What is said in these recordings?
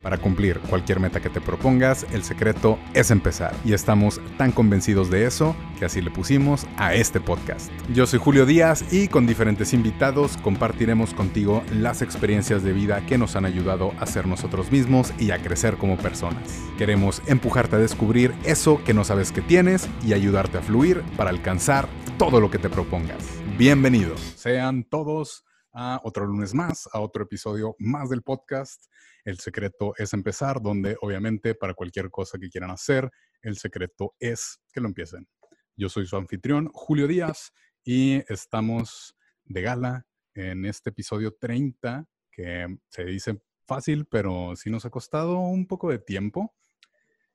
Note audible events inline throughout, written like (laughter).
Para cumplir cualquier meta que te propongas, el secreto es empezar. Y estamos tan convencidos de eso que así le pusimos a este podcast. Yo soy Julio Díaz y con diferentes invitados compartiremos contigo las experiencias de vida que nos han ayudado a ser nosotros mismos y a crecer como personas. Queremos empujarte a descubrir eso que no sabes que tienes y ayudarte a fluir para alcanzar todo lo que te propongas. Bienvenidos. Sean todos a otro lunes más, a otro episodio más del podcast. El secreto es empezar, donde obviamente para cualquier cosa que quieran hacer, el secreto es que lo empiecen. Yo soy su anfitrión, Julio Díaz, y estamos de gala en este episodio 30, que se dice fácil, pero sí nos ha costado un poco de tiempo.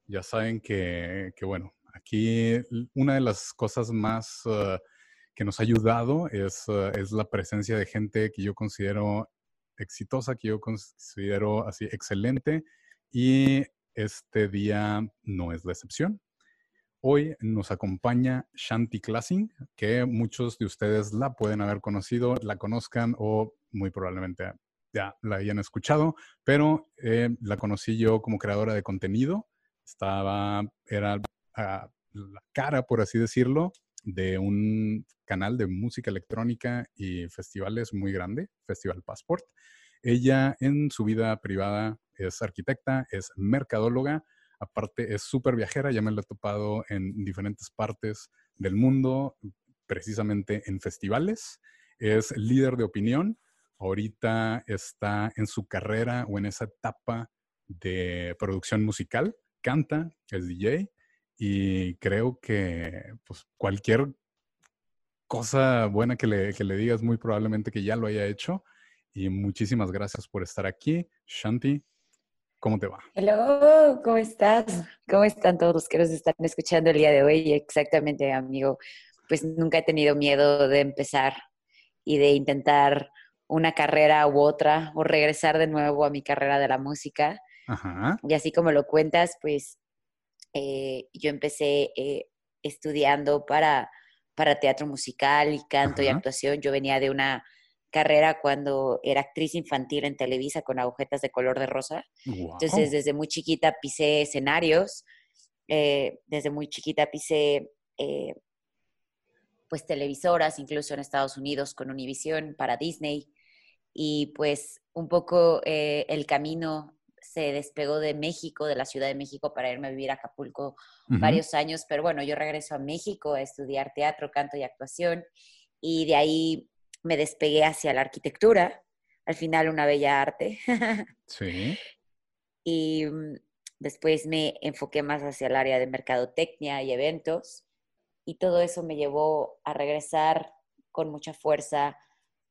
Ya saben que, bueno, aquí una de las cosas más... Uh, que nos ha ayudado es, uh, es la presencia de gente que yo considero exitosa, que yo considero así excelente y este día no es la excepción. Hoy nos acompaña Shanti Classing, que muchos de ustedes la pueden haber conocido, la conozcan o muy probablemente ya la hayan escuchado, pero eh, la conocí yo como creadora de contenido. Estaba, era ah, la cara, por así decirlo, de un canal de música electrónica y festivales muy grande, Festival Passport. Ella en su vida privada es arquitecta, es mercadóloga, aparte es súper viajera, ya me la he topado en diferentes partes del mundo, precisamente en festivales, es líder de opinión, ahorita está en su carrera o en esa etapa de producción musical, canta, es DJ y creo que pues, cualquier cosa buena que le, que le digas, muy probablemente que ya lo haya hecho. Y muchísimas gracias por estar aquí. Shanti, ¿cómo te va? Hello, ¿cómo estás? ¿Cómo están todos los que nos están escuchando el día de hoy? Exactamente, amigo. Pues nunca he tenido miedo de empezar y de intentar una carrera u otra o regresar de nuevo a mi carrera de la música. Ajá. Y así como lo cuentas, pues eh, yo empecé eh, estudiando para, para teatro musical y canto y actuación. Yo venía de una carrera cuando era actriz infantil en Televisa con agujetas de color de rosa. Entonces, desde muy chiquita pisé escenarios, eh, desde muy chiquita pisé pues televisoras, incluso en Estados Unidos con Univision para Disney. Y pues un poco el camino se despegó de México, de la Ciudad de México, para irme a vivir a Acapulco varios años, pero bueno, yo regreso a México a estudiar teatro, canto y actuación, y de ahí me despegué hacia la arquitectura, al final una bella arte. (laughs) sí. Y mm, después me enfoqué más hacia el área de mercadotecnia y eventos, y todo eso me llevó a regresar con mucha fuerza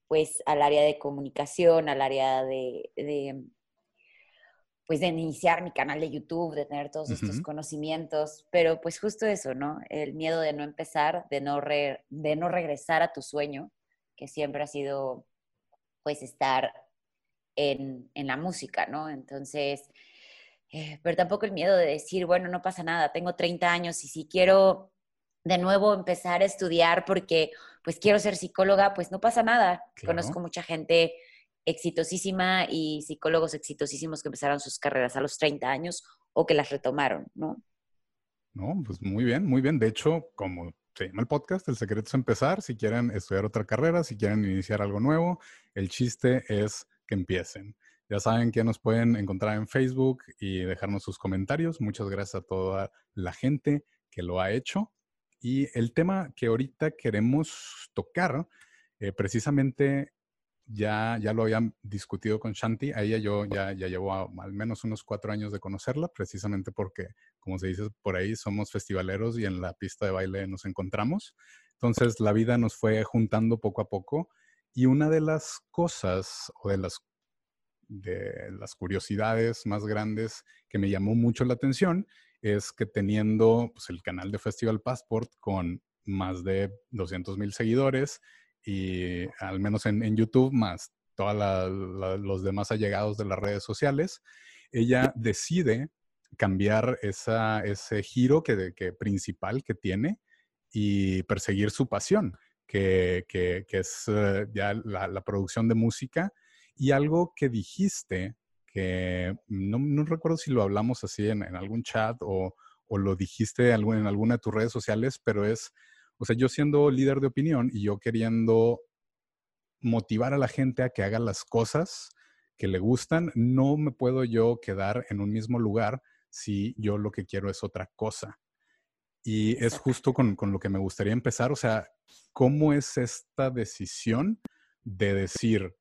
pues al área de comunicación, al área de pues de iniciar mi canal de YouTube, de tener todos estos conocimientos, pero pues justo eso, ¿no? El miedo de no empezar, de no, de no regresar a tu sueño, que siempre ha sido pues estar en, en la música, ¿no? Entonces, eh, pero tampoco el miedo de decir, bueno, no pasa nada, tengo 30 años y si quiero de nuevo empezar a estudiar porque pues quiero ser psicóloga, pues no pasa nada. Conozco mucha gente exitosísima y psicólogos exitosísimos que empezaron sus carreras a los 30 años o que las retomaron, ¿no? No, pues muy bien, muy bien. De hecho, como se llama el podcast, el secreto es empezar. Si quieren estudiar otra carrera, si quieren iniciar algo nuevo, el chiste es que empiecen. Ya saben que nos pueden encontrar en Facebook y dejarnos sus comentarios. Muchas gracias a toda la gente que lo ha hecho. Y el tema que ahorita queremos tocar, eh, precisamente ya, ya lo habían discutido con Shanti. A ella yo ya, ya llevo al menos unos cuatro años de conocerla, precisamente porque, como se dice por ahí, somos festivaleros y en la pista de baile nos encontramos. Entonces la vida nos fue juntando poco a poco y una de las cosas o de las, de las curiosidades más grandes que me llamó mucho la atención es que teniendo pues, el canal de Festival Passport con más de 200 mil seguidores, y al menos en, YouTube, más todos los demás allegados de las redes sociales, ella decide cambiar esa, ese giro que, que, principal que tiene y perseguir su pasión, que, que, que es eh, ya la, la, producción de música. Y algo que dijiste que no, recuerdo si lo hablamos así en, algún chat o, lo dijiste en alguna de tus redes sociales, pero es, o sea, yo siendo líder de opinión y yo queriendo motivar a la gente a que haga las cosas que le gustan, no me puedo yo quedar en un mismo lugar si yo lo que quiero es otra cosa. Y es justo con, con, lo que me gustaría empezar, o sea, ¿cómo es esta decisión de decir,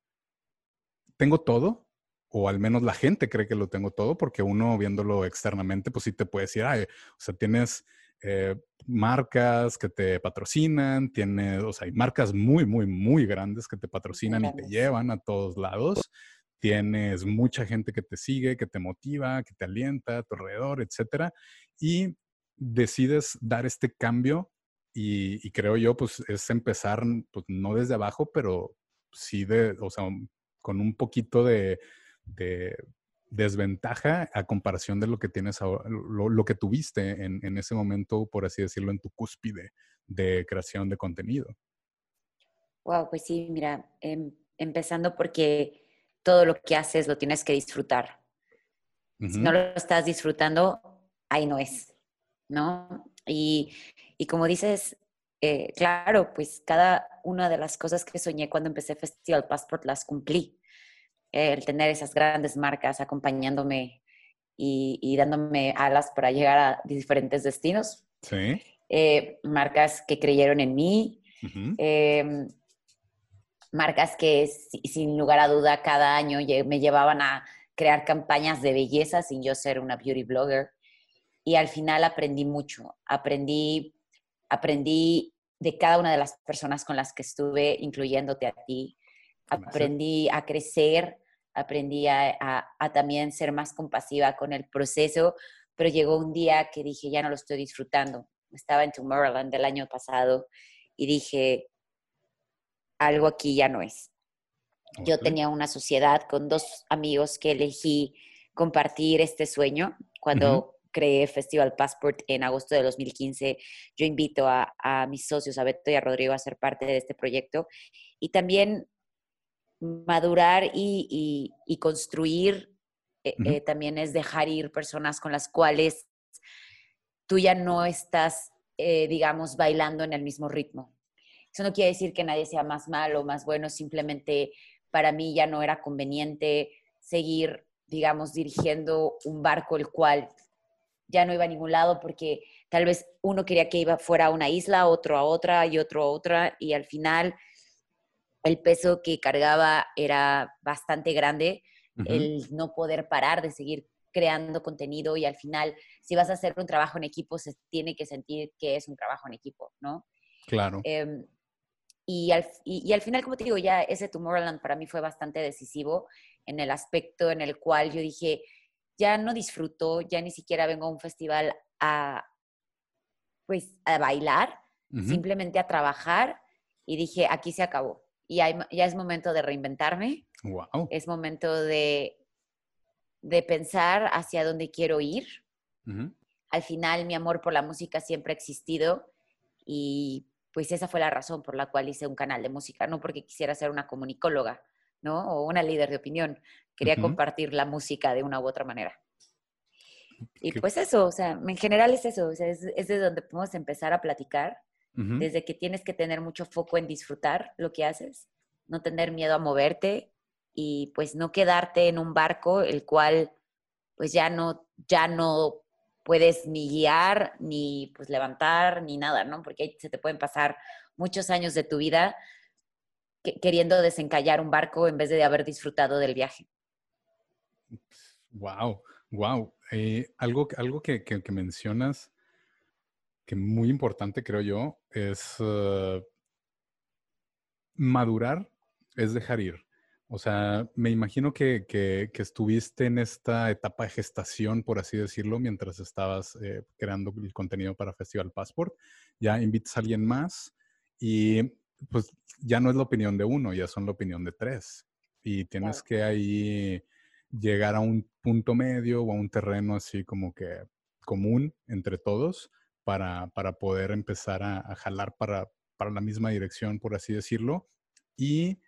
tengo todo, o al menos la gente cree que lo tengo todo, porque uno viéndolo externamente, pues sí te puede decir, Ay, o sea, tienes eh, marcas que te patrocinan, tienes, o sea, hay marcas muy, muy, muy grandes que te patrocinan y te llevan a todos lados. Tienes mucha gente que te sigue, que te motiva, que te alienta a tu alrededor, etcétera. Y decides dar este cambio y, creo yo, pues es empezar, pues no desde abajo, pero sí de, o sea, con un poquito de, desventaja a comparación de lo que tienes ahora, lo, que tuviste en, ese momento, por así decirlo, en tu cúspide de creación de contenido. Wow, pues sí, mira, em, empezando porque todo lo que haces lo tienes que disfrutar. Si no lo estás disfrutando, ahí no es, ¿no? Y, como dices, eh, claro, pues cada una de las cosas que soñé cuando empecé Festival Passport las cumplí el tener esas grandes marcas acompañándome y, dándome alas para llegar a diferentes destinos. Sí. Eh, marcas que creyeron en mí, em, marcas que sin lugar a duda cada año me llevaban a crear campañas de belleza sin yo ser una beauty blogger. Y al final aprendí mucho, aprendí, aprendí de cada una de las personas con las que estuve, incluyéndote a ti. Aprendí a crecer, aprendí a, también ser más compasiva con el proceso, pero llegó un día que dije, ya no lo estoy disfrutando. Estaba en Tomorrowland del año pasado y dije, algo aquí ya no es. Yo tenía una sociedad con dos amigos que elegí compartir este sueño cuando creé Festival Passport en agosto de 2015. Yo invito a, a, mis socios, a Beto y a Rodrigo, a ser parte de este proyecto. Y también madurar y, construir eh, eh, también es dejar ir personas con las cuales tú ya no estás, eh, digamos, bailando en el mismo ritmo. Eso no quiere decir que nadie sea más malo o más bueno, simplemente para mí ya no era conveniente seguir, digamos, dirigiendo un barco el cual ya no iba a ningún lado porque tal vez uno quería que iba fuera a una isla, otro a otra y otro a otra y al final el peso que cargaba era bastante grande, el no poder parar de seguir creando contenido y al final, si vas a hacer un trabajo en equipo, se tiene que sentir que es un trabajo en equipo, ¿no? Claro. Em, y, al, y, al, final, como te digo, ya ese Tomorrowland para mí fue bastante decisivo en el aspecto en el cual yo dije, ya no disfruto, ya ni siquiera vengo a un festival a, pues, a bailar, simplemente a trabajar y dije, aquí se acabó y ya es momento de reinventarme. Wow. Es momento de, de pensar hacia dónde quiero ir. Al final, mi amor por la música siempre ha existido y pues esa fue la razón por la cual hice un canal de música, no porque quisiera ser una comunicóloga, ¿no? O una líder de opinión. Quería compartir la música de una u otra manera. Y pues eso, o sea, en general es eso, es, es de donde podemos empezar a platicar desde que tienes que tener mucho foco en disfrutar lo que haces, no tener miedo a moverte y pues no quedarte en un barco el cual pues ya no, ya no puedes ni guiar, ni pues levantar, ni nada, ¿no? Porque se te pueden pasar muchos años de tu vida queriendo desencallar un barco en vez de haber disfrutado del viaje. Wow, wow. Eh, algo algo que, que mencionas que muy importante, creo yo, es eh, madurar, es dejar ir. O sea, me imagino que, estuviste en esta etapa de gestación, por así decirlo, mientras estabas eh, creando el contenido para Festival Passport. Ya invitas a alguien más y pues ya no es la opinión de uno, ya son la opinión de tres. Y tienes que ahí llegar a un punto medio o a un terreno así como que común entre todos para, poder empezar a, jalar para, la misma dirección, por así decirlo. Y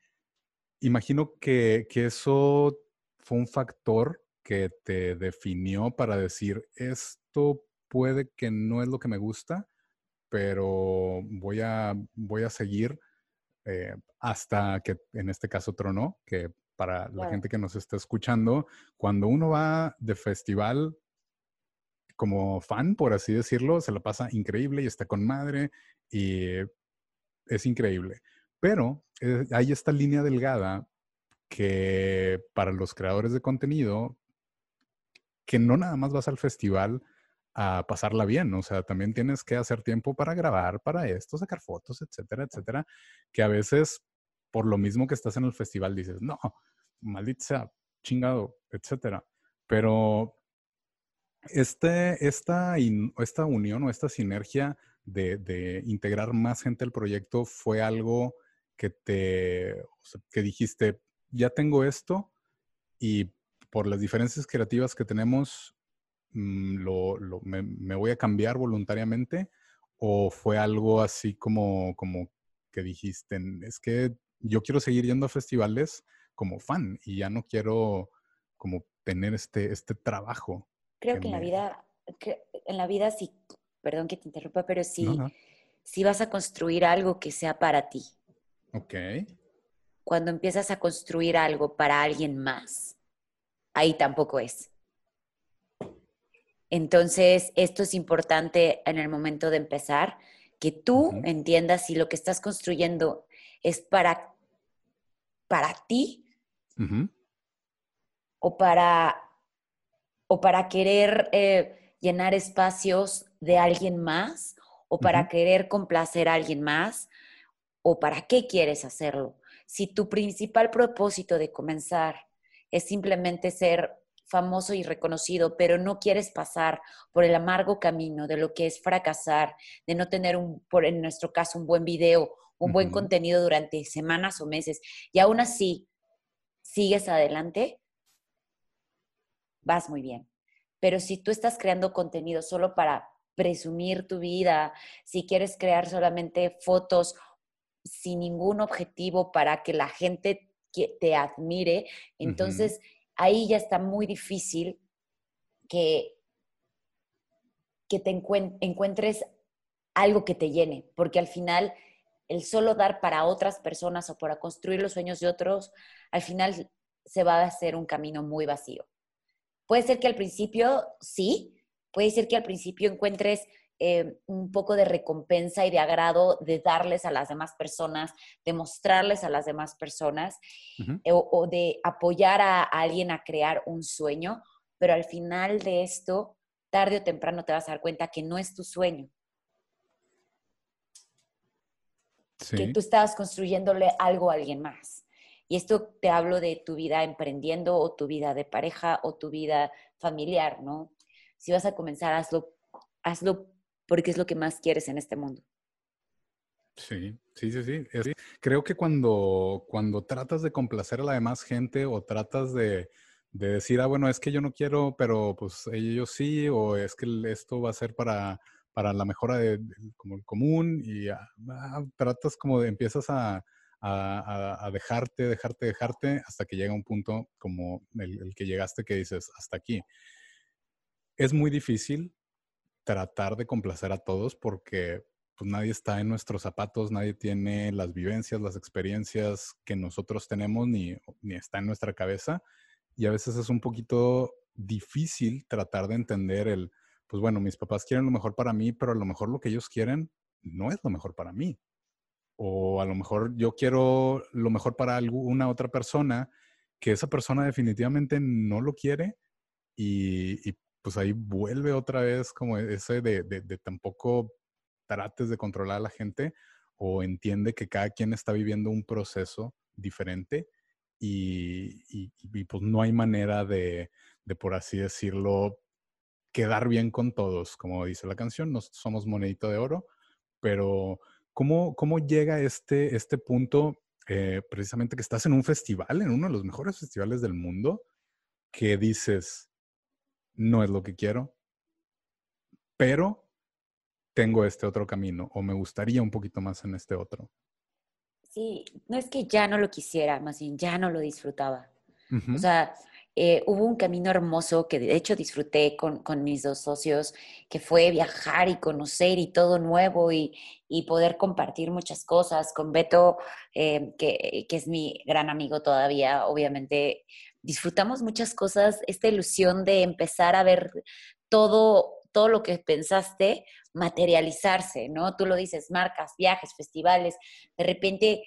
imagino que, eso fue un factor que te definió para decir, esto puede que no es lo que me gusta, pero voy a, voy a seguir eh, hasta que en este caso tronó, que para la gente que nos está escuchando, cuando uno va de festival como fan, por así decirlo, se la pasa increíble y está con madre y es increíble. Pero eh, hay esta línea delgada que para los creadores de contenido, que no nada más vas al festival a pasarla bien, o sea, también tienes que hacer tiempo para grabar, para esto, sacar fotos, etcétera, etcétera, que a veces por lo mismo que estás en el festival dices, no, maldita sea, chingado, etcétera. Pero este, esta, esta unión o esta sinergia de, de, integrar más gente al proyecto fue algo que te, que dijiste, ya tengo esto y por las diferencias creativas que tenemos, mm, lo, lo, me, me, voy a cambiar voluntariamente? ¿O fue algo así como, como que dijiste, es que yo quiero seguir yendo a festivales como fan y ya no quiero como tener este, este trabajo? Creo que, que en la vida, en la vida sí, perdón que te interrumpa, pero sí, no, no. sí vas a construir algo que sea para ti. Ok. Cuando empiezas a construir algo para alguien más, ahí tampoco es. Entonces, esto es importante en el momento de empezar, que tú uh -huh. entiendas si lo que estás construyendo es para, para ti uh -huh. o, para, o para querer eh, llenar espacios de alguien más o para uh -huh. querer complacer a alguien más o para qué quieres hacerlo. Si tu principal propósito de comenzar es simplemente ser famoso y reconocido, pero no quieres pasar por el amargo camino de lo que es fracasar, de no tener, un, por, en nuestro caso, un buen video, un uh -huh. buen contenido durante semanas o meses, y aún así sigues adelante, vas muy bien. Pero si tú estás creando contenido solo para presumir tu vida, si quieres crear solamente fotos sin ningún objetivo para que la gente te admire, entonces uh -huh. ahí ya está muy difícil que, que te encuentres algo que te llene, porque al final el solo dar para otras personas o para construir los sueños de otros, al final se va a hacer un camino muy vacío. Puede ser que al principio sí, puede ser que al principio encuentres eh, un poco de recompensa y de agrado de darles a las demás personas, de mostrarles a las demás personas uh -huh. eh, o, o, de apoyar a, a, alguien a crear un sueño, pero al final de esto, tarde o temprano te vas a dar cuenta que no es tu sueño. Sí. Que tú estabas construyéndole algo a alguien más. Y esto te hablo de tu vida emprendiendo o tu vida de pareja o tu vida familiar, ¿no? Si vas a comenzar, hazlo, hazlo porque es lo que más quieres en este mundo. Sí, sí, sí, sí. Creo que cuando, cuando tratas de complacer a la demás gente o tratas de, de, decir, ah, bueno, es que yo no quiero, pero pues ellos sí, o es que esto va a ser para, para la mejora de, común, y ah, tratas como de, empiezas a, a, a, dejarte, dejarte, dejarte, hasta que llega un punto como el, el que llegaste que dices, hasta aquí. Es muy difícil tratar de complacer a todos porque pues nadie está en nuestros zapatos, nadie tiene las vivencias, las experiencias que nosotros tenemos, ni, ni está en nuestra cabeza. Y a veces es un poquito difícil tratar de entender el, pues bueno, mis papás quieren lo mejor para mí, pero a lo mejor lo que ellos quieren no es lo mejor para mí. O a lo mejor yo quiero lo mejor para alguna otra persona que esa persona definitivamente no lo quiere y, y pues ahí vuelve otra vez como ese de, de, de, tampoco trates de controlar a la gente o entiende que cada quien está viviendo un proceso diferente y, pues no hay manera de, de, por así decirlo, quedar bien con todos, como dice la canción, no somos monedito de oro, pero ¿cómo, cómo llega este, este punto eh, precisamente que estás en un festival, en uno de los mejores festivales del mundo, que dices, no es lo que quiero, pero tengo este otro camino o me gustaría un poquito más en este otro. Sí, no es que ya no lo quisiera, más bien ya no lo disfrutaba. Uh -huh. O sea, eh, hubo un camino hermoso que de hecho disfruté con, mis dos socios, que fue viajar y conocer y todo nuevo y, poder compartir muchas cosas. Con Beto, eh, que, que, es mi gran amigo todavía, obviamente disfrutamos muchas cosas, esta ilusión de empezar a ver todo, todo lo que pensaste materializarse, ¿no? Tú lo dices, marcas, viajes, festivales, de repente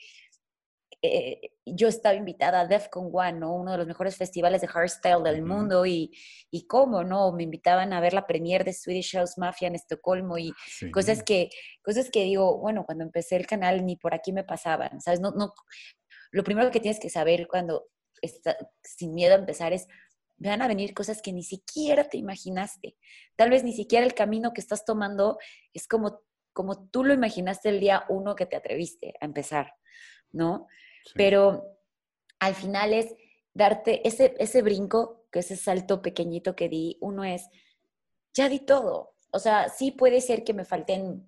eh, yo estaba invitada a DEFCON One, ¿no? Uno de los mejores festivales de hardstyle del mundo y, y cómo, ¿no? Me invitaban a ver la premiere de Swedish House Mafia en Estocolmo y cosas que, cosas que digo, bueno, cuando empecé el canal ni por aquí me pasaban, ¿sabes? No, no, lo primero que tienes que saber cuando está, sin miedo a empezar es van a venir cosas que ni siquiera te imaginaste. Tal vez ni siquiera el camino que estás tomando es como, como tú lo imaginaste el día uno que te atreviste a empezar, ¿no? Pero al final es darte ese, ese brinco, que ese salto pequeñito que di, uno es, ya di todo. O sea, sí puede ser que me falten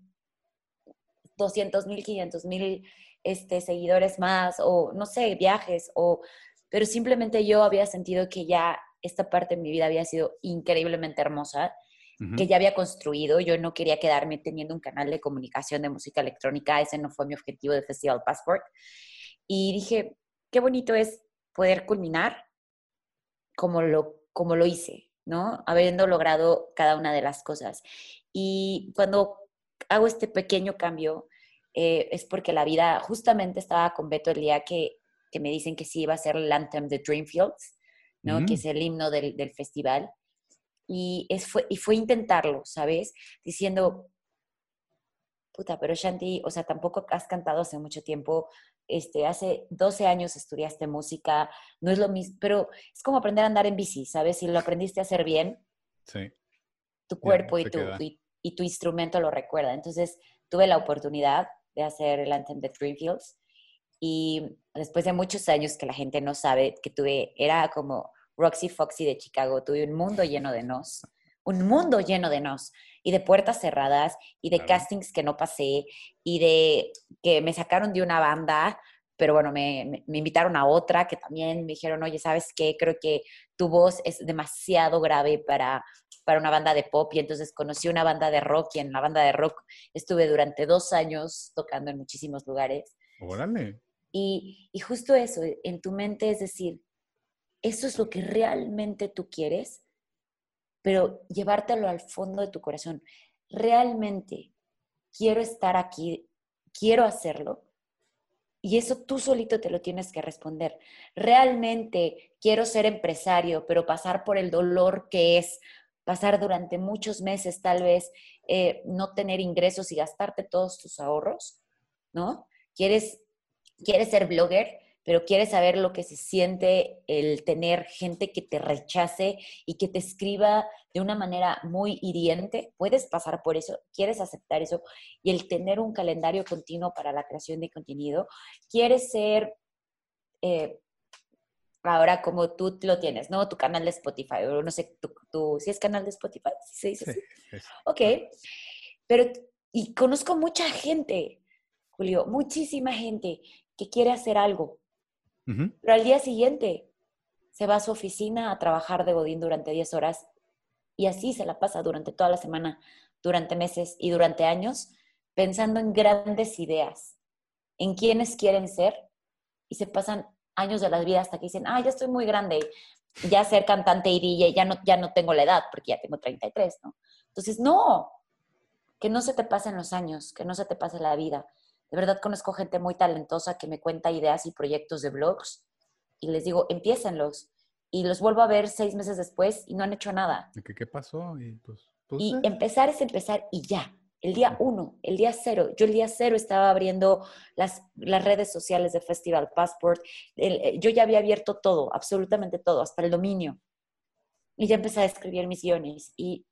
200 mil, 500 mil este, seguidores más, o no sé, viajes, o, pero simplemente yo había sentido que ya esta parte de mi vida había sido increíblemente hermosa, que ya había construido. Yo no quería quedarme teniendo un canal de comunicación de música electrónica, ese no fue mi objetivo de Festival Passport. Y dije, qué bonito es poder culminar como lo, como lo hice, ¿no? Habiendo logrado cada una de las cosas. Y cuando hago este pequeño cambio, eh, es porque la vida, justamente estaba con Beto el día que, que, me dicen que sí iba a ser el Anthem de Dreamfields, ¿no? Que es mm. el himno del, del festival. Y, es, fue, y fue intentarlo, ¿sabes? Diciendo, puta, pero Shanti, o sea, tampoco has cantado hace mucho tiempo, este, hace 12 años estudiaste música, no es lo mismo, pero es como aprender a andar en bici, ¿sabes? Si lo aprendiste a hacer bien, sí. tu cuerpo y, tu, y, tu instrumento lo recuerda. Entonces, tuve la oportunidad de hacer el Anthem de Dreamfields y después de muchos años que la gente no sabe que tuve, era como Roxy Foxy de Chicago, tuve un mundo lleno de nos, un mundo lleno de nos y de puertas cerradas y de castings que no pasé y de que me sacaron de una banda, pero bueno, me, me, invitaron a otra que también me dijeron, oye, ¿sabes qué? Creo que tu voz es demasiado grave para, para una banda de pop y entonces conocí una banda de rock y en la banda de rock estuve durante dos años tocando en muchísimos lugares. Órale. Y, y justo eso, en tu mente es decir, eso es lo que realmente tú quieres, pero llevártelo al fondo de tu corazón. Realmente quiero estar aquí, quiero hacerlo. Y eso tú solito te lo tienes que responder. Realmente quiero ser empresario, pero pasar por el dolor que es pasar durante muchos meses tal vez eh, no tener ingresos y gastarte todos tus ahorros, ¿no? ¿Quieres, quieres ser blogger? Pero quieres saber lo que se siente el tener gente que te rechace y que te escriba de una manera muy hiriente, puedes pasar por eso, quieres aceptar eso y el tener un calendario continuo para la creación de contenido, quieres ser... Eh, ahora como tú lo tienes, ¿no? Tu canal de Spotify, o no sé, tú, ¿sí es canal de Spotify? Sí, sí, sí. Ok, pero, y conozco mucha gente, Julio, muchísima gente que quiere hacer algo, pero al día siguiente se va a su oficina a trabajar de Godín durante 10 horas y así se la pasa durante toda la semana, durante meses y durante años, pensando en grandes ideas, en quiénes quieren ser y se pasan años de la vida hasta que dicen, ah, ya estoy muy grande, ya ser cantante y DJ, ya no, ya no tengo la edad porque ya tengo 33, ¿no? Entonces, no, que no se te pasen los años, que no se te pase la vida, de verdad conozco gente muy talentosa que me cuenta ideas y proyectos de blogs y les digo, empiécenlos. Y los vuelvo a ver seis meses después y no han hecho nada. ¿Qué, qué pasó? Y, pues, pues y empezar es empezar y ya. El día uno, el día cero. Yo el día cero estaba abriendo las, las redes sociales de Festival Passport. Eh, yo ya había abierto todo, absolutamente todo, hasta el dominio. Y ya empecé a escribir mis guiones y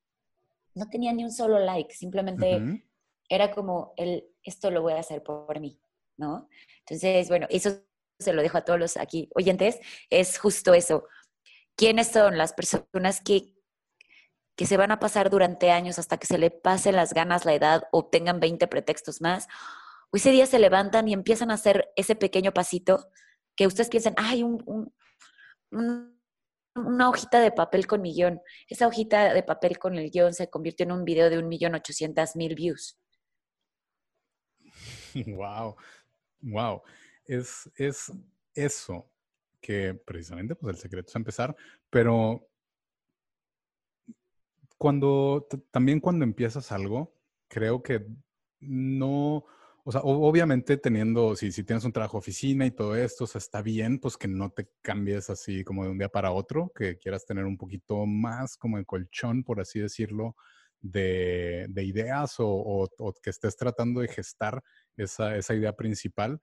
no tenía ni un solo like, simplemente era como el, esto lo voy a hacer por mí, ¿no? Entonces, bueno, eso se lo dejo a todos los aquí oyentes, es justo eso. ¿Quiénes son las personas que, que se van a pasar durante años hasta que se le pasen las ganas, la edad o tengan 20 pretextos más? Ese día se levantan y empiezan a hacer ese pequeño pasito que ustedes piensan, ay, un, un, una hojita de papel con mi guion. Esa hojita de papel con el guion se convirtió en un video de un millón ochocientas mil views. (laughs) Wow, wow. Es, es eso que precisamente pues el secreto es empezar, pero cuando también cuando empiezas algo, creo que no, o sea, obviamente teniendo, si, si tienes un trabajo oficina y todo esto, o sea, está bien, pues que no te cambies así como de un día para otro, que quieras tener un poquito más como el colchón, por así decirlo, de, de ideas o, que estés tratando de gestar esa, idea principal,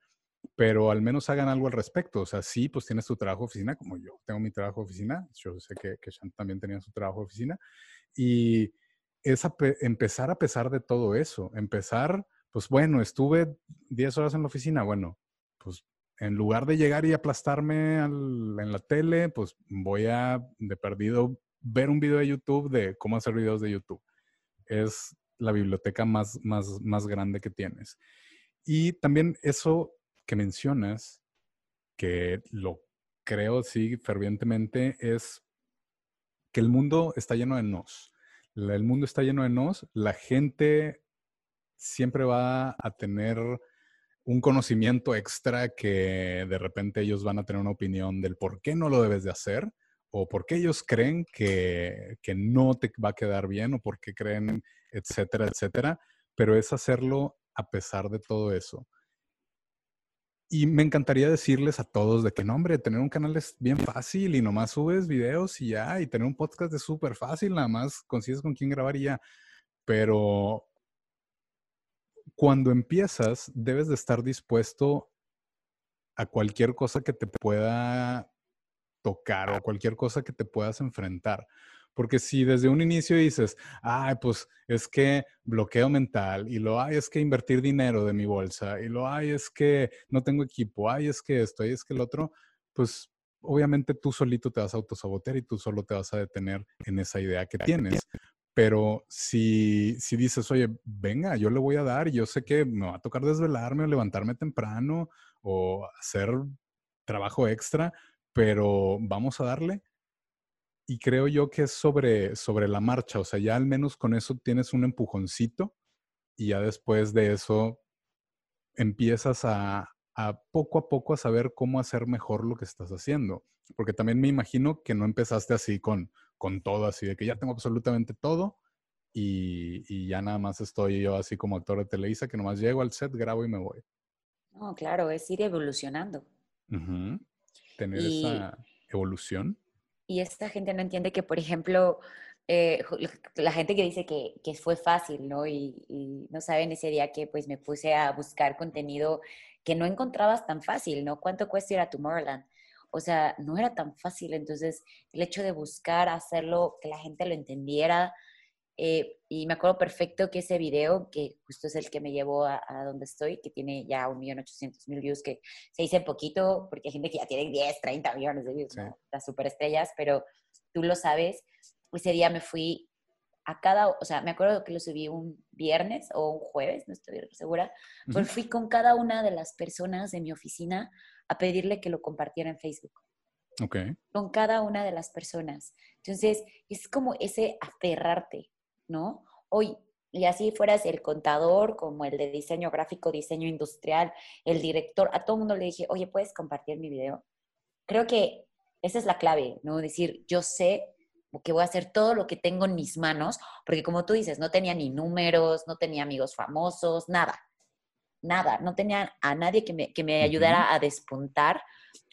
pero al menos hagan algo al respecto. O sea, sí, pues tienes tu trabajo oficina, como yo tengo mi trabajo oficina, yo sé que, también tenía su trabajo oficina, y es empezar a pesar de todo eso, empezar pues bueno, estuve 10 horas en la oficina, bueno, pues en lugar de llegar y aplastarme en la tele, pues voy a, de perdido, ver un video de YouTube de cómo hacer videos de YouTube. Es la biblioteca más, más, más grande que tienes. Y también eso que mencionas, que lo creo, sí, fervientemente, es que el mundo está lleno de nos. El mundo está lleno de nos. La gente siempre va a tener un conocimiento extra que de repente ellos van a tener una opinión del por qué no lo debes de hacer o por qué ellos creen que, que no te va a quedar bien o por qué creen, etcétera, etcétera. Pero es hacerlo a pesar de todo eso. Y me encantaría decirles a todos de que no, hombre, tener un canal es bien fácil y nomás subes videos y ya, y tener un podcast es súper fácil, nada más consigues con quién grabar y ya. Pero cuando empiezas, debes de estar dispuesto a cualquier cosa que te pueda tocar o cualquier cosa que te puedas enfrentar. Porque si desde un inicio dices, ay, pues es que bloqueo mental, y lo hay es que invertir dinero de mi bolsa, y lo hay es que no tengo equipo, ay, es que esto, y es que el otro, pues obviamente tú solito te vas a autosabotear y tú solo te vas a detener en esa idea que tienes. Pero si, si dices, oye, venga, yo le voy a dar, y yo sé que me va a tocar desvelarme o levantarme temprano o hacer trabajo extra, pero vamos a darle. Y creo yo que es sobre, sobre la marcha, o sea, ya al menos con eso tienes un empujoncito y ya después de eso empiezas a, a poco a poco a saber cómo hacer mejor lo que estás haciendo. Porque también me imagino que no empezaste así con, con todo, así de que ya tengo absolutamente todo y, ya nada más estoy yo así como actor de Televisa, que nomás llego al set, grabo y me voy. No, claro, es ir evolucionando. Tener esa evolución. Y esta gente no entiende que, por ejemplo, eh, la gente que dice que, que fue fácil, ¿no? Y, y, no saben ese día que pues me puse a buscar contenido que no encontrabas tan fácil, ¿no? ¿Cuánto cuesta ir a Tomorrowland? O sea, no era tan fácil. Entonces, el hecho de buscar hacerlo, que la gente lo entendiera. Eh, y me acuerdo perfecto que ese video, que justo es el que me llevó a, donde estoy, que tiene ya 1.800.000 views, que se dice poquito, porque hay gente que ya tiene 10, 30 millones de views, las superestrellas, pero tú lo sabes. Ese día me fui a cada, o sea, me acuerdo que lo subí un viernes o un jueves, no estoy segura, pues fui con cada una de las personas de mi oficina a pedirle que lo compartiera en Facebook. Ok. Con cada una de las personas. Entonces, es como ese aferrarte, ¿no? Hoy, y así fueras el contador, como el de diseño gráfico, diseño industrial, el director, a todo mundo le dije, oye, ¿puedes compartir mi video? Creo que esa es la clave, ¿no? Decir, yo sé que voy a hacer todo lo que tengo en mis manos, porque como tú dices, no tenía ni números, no tenía amigos famosos, nada nada, no tenía a nadie que me, que me ayudara a despuntar,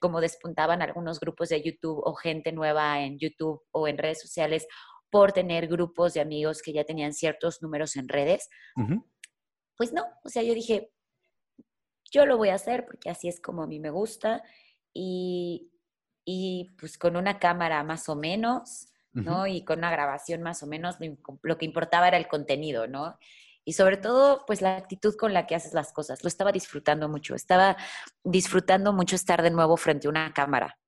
como despuntaban algunos grupos de YouTube o gente nueva en YouTube o en redes sociales por tener grupos de amigos que ya tenían ciertos números en redes. Pues no, o sea, yo dije, yo lo voy a hacer porque así es como a mí me gusta y, y pues con una cámara más o menos, ¿no? Y con una grabación más o menos, lo que importaba era el contenido, ¿no? y sobre todo, pues la actitud con la que haces las cosas. Lo estaba disfrutando mucho, estaba disfrutando mucho estar de nuevo frente a una cámara,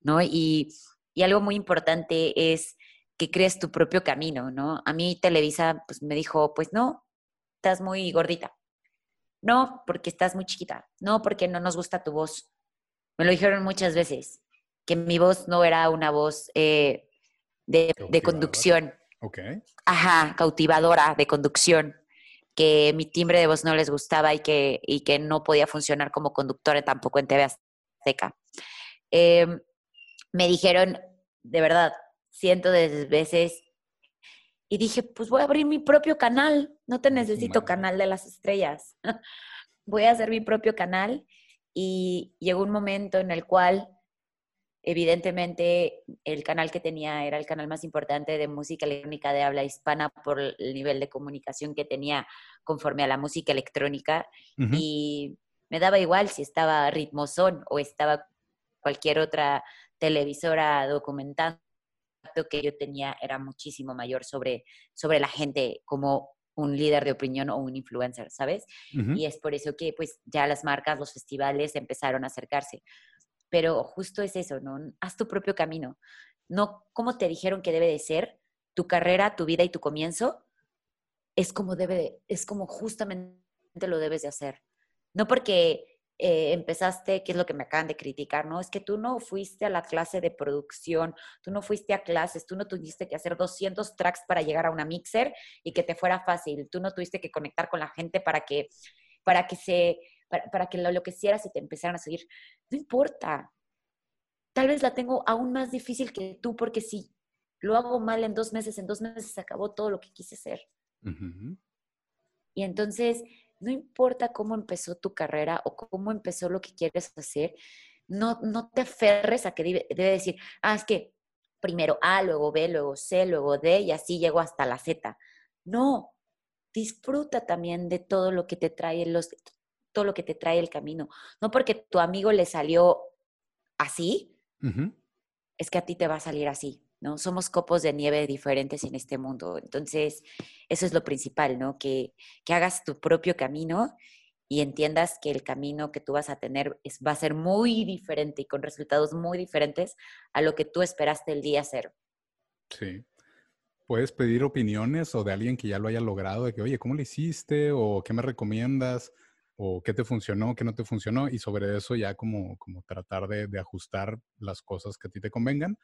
¿no? Y, y algo muy importante es que crees tu propio camino, ¿no? A mí Televisa pues me dijo, pues no, estás muy gordita. No, porque estás muy chiquita. No, porque no nos gusta tu voz. Me lo dijeron muchas veces. que mi voz no era una voz eh, de, de, conducción. Ok. Ajá, cautivadora de conducción, que mi timbre de voz no les gustaba y que, y que no podía funcionar como conductora tampoco en TV Azteca. Em, me dijeron, de verdad, cientos de veces, y dije, pues voy a abrir mi propio canal, no te necesito canal de las estrellas, (laughs) voy a hacer mi propio canal. Y llegó un momento en el cual Evidentemente, el canal que tenía era el canal más importante de música electrónica de habla hispana por el nivel de comunicación que tenía conforme a la música electrónica. Y me daba igual si estaba Ritmozón o estaba cualquier otra televisora documentando que yo tenía era muchísimo mayor sobre, sobre la gente como un líder de opinión o un influencer, ¿sabes? Y es por eso que pues ya las marcas, los festivales empezaron a acercarse pero justo es eso, ¿no? Haz tu propio camino. No como te dijeron que debe de ser, tu carrera, tu vida y tu comienzo, es como debe, es como justamente lo debes de hacer. No porque eh, empezaste, que es lo que me acaban de criticar, ¿no? Es que tú no fuiste a la clase de producción, tú no fuiste a clases, tú no tuviste que hacer 200 tracks para llegar a una mixer y que te fuera fácil, tú no tuviste que conectar con la gente para que, para que se para, que lo enloquecieras y te empezaran a seguir. No importa. Tal vez la tengo aún más difícil que tú, porque si lo hago mal en dos meses, en dos meses se acabó todo lo que quise ser. Y entonces, no importa cómo empezó tu carrera o cómo empezó lo que quieres hacer, no, no te aferres a que debe, debe decir, ah, es que primero A, luego B, luego C, luego D y así llego hasta la Z. No, disfruta también de todo lo que te trae los, todo lo que te trae el camino. No porque tu amigo le salió así, es que a ti te va a salir así, ¿no? Somos copos de nieve diferentes en este mundo. Entonces, eso es lo principal, ¿no? Que, que hagas tu propio camino y entiendas que el camino que tú vas a tener es, va a ser muy diferente y con resultados muy diferentes a lo que tú esperaste el día cero. Sí. Puedes pedir opiniones o de alguien que ya lo haya logrado, de que, oye, ¿cómo lo hiciste? ¿O qué me recomiendas? o qué te funcionó, qué no te funcionó y sobre eso ya como, como tratar de, de ajustar las cosas que a ti te convengan,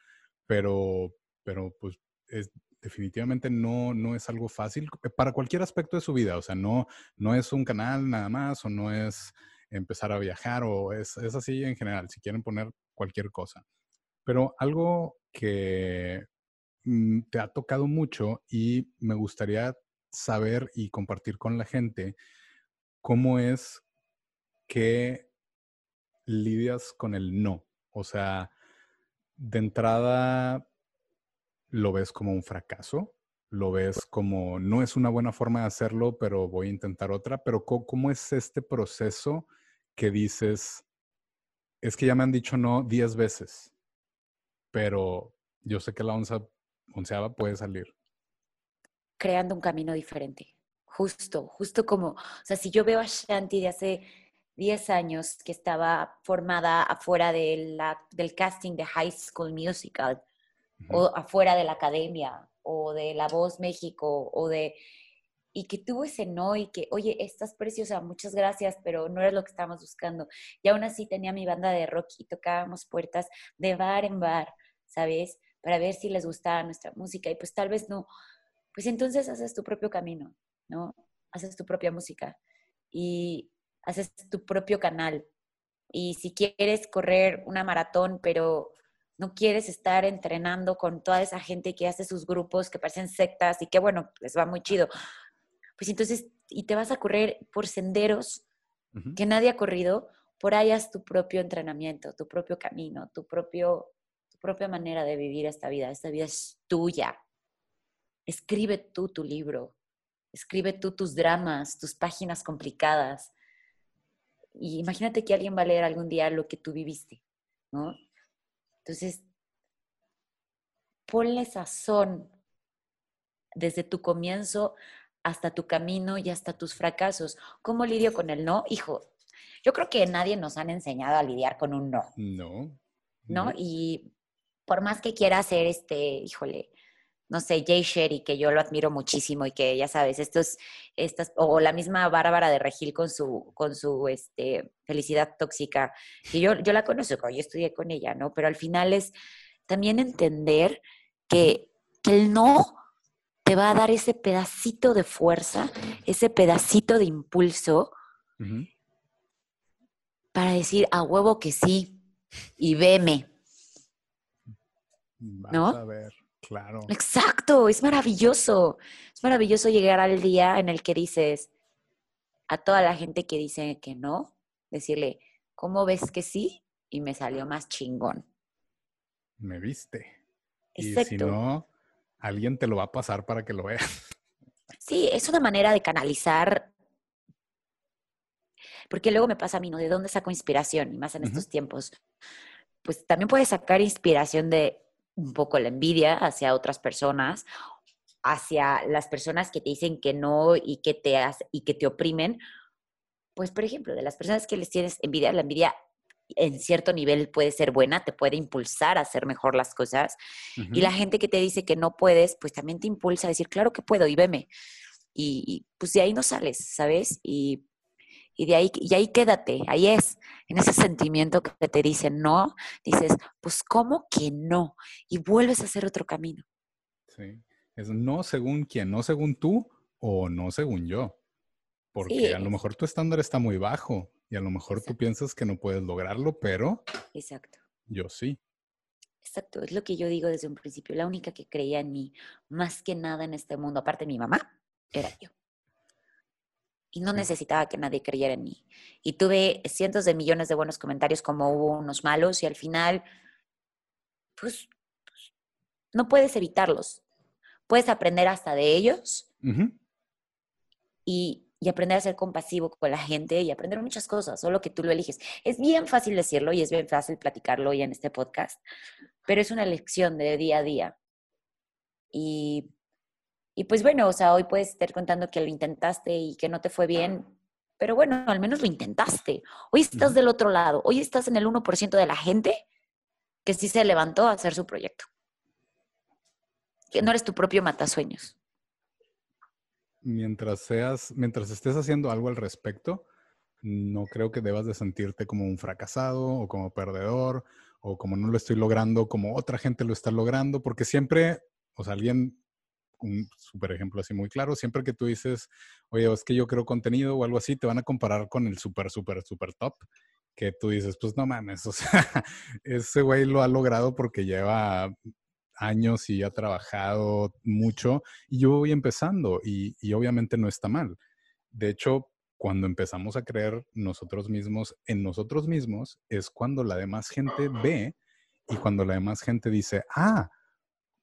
pero, pero pues es, definitivamente no, no es algo fácil para cualquier aspecto de su vida, o sea, no, no es un canal nada más o no es empezar a viajar o es, es así en general, si quieren poner cualquier cosa. Pero algo que mm, te ha tocado mucho y me gustaría saber y compartir con la gente ¿cómo es que lidias con el no? O sea, de entrada, ¿lo ves como un fracaso? ¿Lo ves como no es una buena forma de hacerlo, pero voy a intentar otra? Pero ¿cómo es este proceso que dices, es que ya me han dicho no diez veces, pero yo sé que la onceava puede salir? Creando un camino diferente justo, justo como, o sea, si yo veo a Shanti de hace 10 años que estaba formada afuera de la, del casting de High School Musical, o afuera de la academia, o de La Voz México, o de... Y que tuvo ese no y que, oye, estás preciosa, muchas gracias, pero no es lo que estábamos buscando. Y aún así tenía mi banda de rock y tocábamos puertas de bar en bar, ¿sabes? Para ver si les gustaba nuestra música. Y pues tal vez no. Pues entonces haces tu propio camino. ¿no? Haces tu propia música y haces tu propio canal. Y si quieres correr una maratón, pero no quieres estar entrenando con toda esa gente que hace sus grupos que parecen sectas y que, bueno, les va muy chido, pues entonces, y te vas a correr por senderos que nadie ha corrido, por ahí haz tu propio entrenamiento, tu propio camino, tu, propio, tu propia manera de vivir esta vida. Esta vida es tuya. Escribe tú tu libro, Escribe tú tus dramas, tus páginas complicadas. Y imagínate que alguien va a leer algún día lo que tú viviste, ¿no? Entonces, ponle sazón desde tu comienzo hasta tu camino y hasta tus fracasos. ¿Cómo lidio con el no? Hijo, yo creo que nadie nos han enseñado a lidiar con un no. No. ¿No? Y por más que quiera hacer este, híjole, no sé, Jay Sherry, que yo lo admiro muchísimo y que ya sabes, estos, estas, o la misma Bárbara de Regil con su, con su este, felicidad tóxica, que yo, yo la conozco, yo estudié con ella, ¿no? Pero al final es también entender que, que el no te va a dar ese pedacito de fuerza, ese pedacito de impulso para decir a huevo que sí y veme. ¿No? a ver, claro. Exacto, es maravilloso. Es maravilloso llegar al día en el que dices a toda la gente que dice que no, decirle, ¿cómo ves que sí? Y me salió más chingón. Me viste. Y si no, alguien te lo va a pasar para que lo veas. (laughs) Sí, es una manera de canalizar. Porque luego me pasa a mí, ¿no? ¿De dónde saco inspiración? Y más en estos tiempos. Pues también puedes sacar inspiración de un poco la envidia hacia otras personas, hacia las personas que te dicen que no y que te, y que te oprimen. Pues, por ejemplo, de las personas que les tienes envidia, la envidia en cierto nivel puede ser buena, te puede impulsar a hacer mejor las cosas. Y la gente que te dice que no puedes, pues también te impulsa a decir, claro que puedo y veme. Y, pues de ahí no sales, ¿sabes? Y, de ahí, y ahí quédate, ahí es, en ese sentimiento que te dicen no, dices, pues ¿cómo que no? Y vuelves a hacer otro camino. Sí, es no según quién, no según tú o no según yo. Porque a lo mejor tu estándar está muy bajo y a lo mejor tú piensas que no puedes lograrlo, pero Exacto. yo sí. Exacto, es lo que yo digo desde un principio. La única que creía en mí, más que nada en este mundo, aparte de mi mamá, era (laughs) yo. Y no necesitaba que nadie creyera en mí. Y tuve cientos de millones de buenos comentarios como hubo unos malos y al final, pues, no puedes evitarlos. Puedes aprender hasta de ellos y y aprender a ser compasivo con la gente y aprender muchas cosas, solo que tú lo eliges. Es bien fácil decirlo y es bien fácil platicarlo hoy en este podcast, pero es una lección de día a día. Y, y pues bueno, o sea, hoy puedes estar contando que lo intentaste y que no te fue bien, pero bueno, al menos lo intentaste. Hoy estás del otro lado, hoy estás en el 1% de la gente que sí se levantó a hacer su proyecto. Que no eres tu propio matasueños mientras seas, mientras estés haciendo algo al respecto, no creo que debas de sentirte como un fracasado o como perdedor o como no lo estoy logrando como otra gente lo está logrando, porque siempre, o sea, alguien, un super ejemplo así muy claro, siempre que tú dices, oye, es que yo creo contenido o algo así, te van a comparar con el super, super, super top, que tú dices, pues no mames, (laughs) o sea, ese güey lo ha logrado porque lleva años y ha trabajado mucho y yo voy empezando y, obviamente no está mal. De hecho, cuando empezamos a creer nosotros mismos en nosotros mismos es cuando la demás gente ve y cuando la demás gente dice, ah,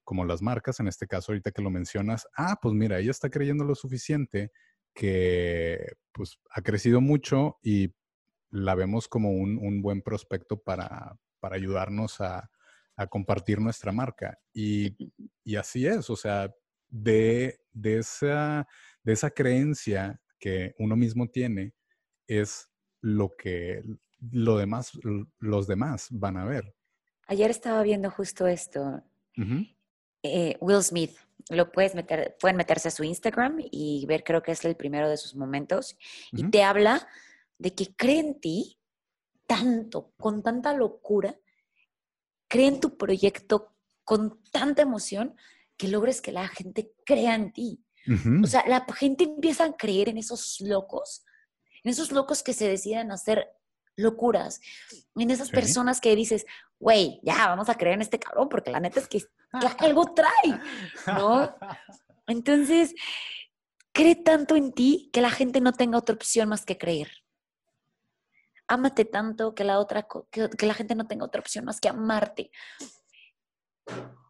como las marcas, en este caso ahorita que lo mencionas, ah, pues mira, ella está creyendo lo suficiente que pues ha crecido mucho y la vemos como un, un buen prospecto para, para ayudarnos a, a compartir nuestra marca. Y, así es, o sea, de, de, esa, de esa creencia que uno mismo tiene es lo que lo demás, los demás van a ver. Ayer estaba viendo justo esto. Eh, Will Smith, lo puedes meter, pueden meterse a su Instagram y ver, creo que es el primero de sus momentos, y te habla de que cree en ti tanto, con tanta locura, cree en tu proyecto con tanta emoción que logres que la gente crea en ti. O sea, la gente empieza a creer en esos locos, en esos locos que se deciden hacer locuras, en esas personas que dices, güey, ya, vamos a creer en este cabrón, porque la neta es que algo trae, ¿no? (laughs) Entonces, cree tanto en ti que la gente no tenga otra opción más que creer ámate tanto que la, otra, que, la gente no tenga otra opción más que amarte.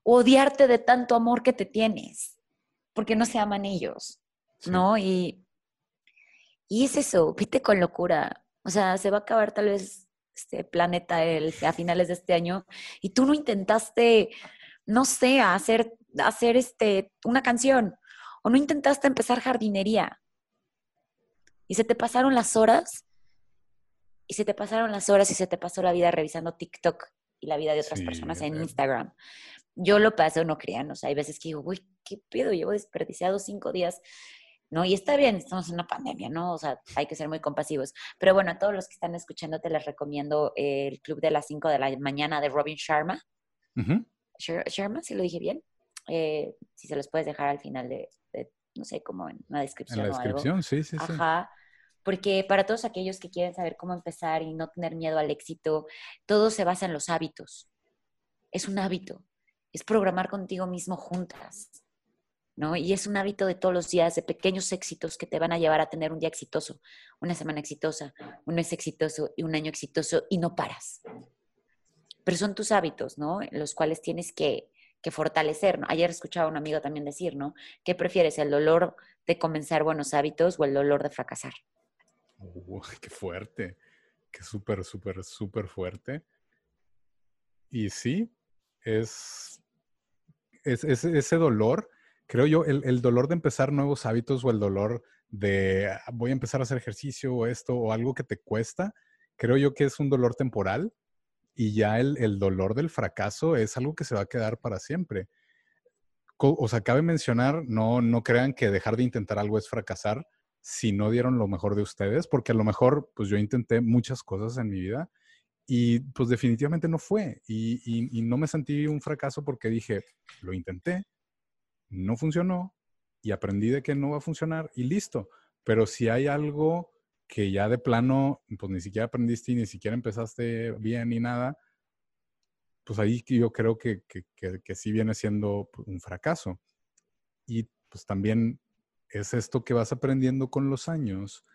odiarte de tanto amor que te tienes, porque no se aman ellos, ¿no? Y, y es eso, viste con locura. O sea, se va a acabar tal vez este planeta el, a finales de este año y tú no intentaste, no sé, hacer, hacer este, una canción o no intentaste empezar jardinería y se te pasaron las horas y se te pasaron las horas y se te pasó la vida revisando TikTok y la vida de otras personas en Instagram. Yo lo paso, no crean, o sea, hay veces que digo, uy, ¿qué pedo? Llevo desperdiciado cinco días ¿no? Y está bien, estamos en una pandemia, ¿no? O sea, hay que ser muy compasivos. Pero bueno, a todos los que están escuchándote les recomiendo el Club de las 5 de la mañana de Robin Sharma. Sharma, si lo dije bien. Eh, si se los puedes dejar al final de, no sé, como en una descripción. En la descripción, sí, sí, sí. Ajá. Porque para todos aquellos que quieren saber cómo empezar y no tener miedo al éxito, todo se basa en los hábitos. Es un hábito. Es programar contigo mismo juntas. Y es un hábito de todos los días, de pequeños éxitos que te van a llevar a tener un día exitoso, una semana exitosa, un mes exitoso y un año exitoso y no paras. Pero son tus hábitos, ¿no? Los cuales tienes que, fortalecer, ¿no? Ayer escuchaba a un amigo también decir, ¿no? ¿Qué prefieres, el dolor de comenzar buenos hábitos o el dolor de fracasar? (laughs) qué fuerte, qué súper, súper, súper fuerte. Y sí, es, es, ese dolor creo yo, el, dolor de empezar nuevos hábitos o el dolor de ah, voy a empezar a hacer ejercicio o esto o algo que te cuesta, creo yo que es un dolor temporal y ya el, dolor del fracaso es algo que se va a quedar para siempre. O sea, cabe mencionar, no, no crean que dejar de intentar algo es fracasar si no dieron lo mejor de ustedes, porque a lo mejor, pues yo intenté muchas cosas en mi vida y pues definitivamente no fue. y no me sentí un fracaso porque dije, lo intenté, no funcionó y aprendí de que no va a funcionar y listo. Pero si hay algo que ya de plano, pues ni siquiera aprendiste y ni siquiera empezaste bien ni nada, pues ahí yo creo que, que, que, sí viene siendo pues, un fracaso. Y pues también es esto que vas aprendiendo con los años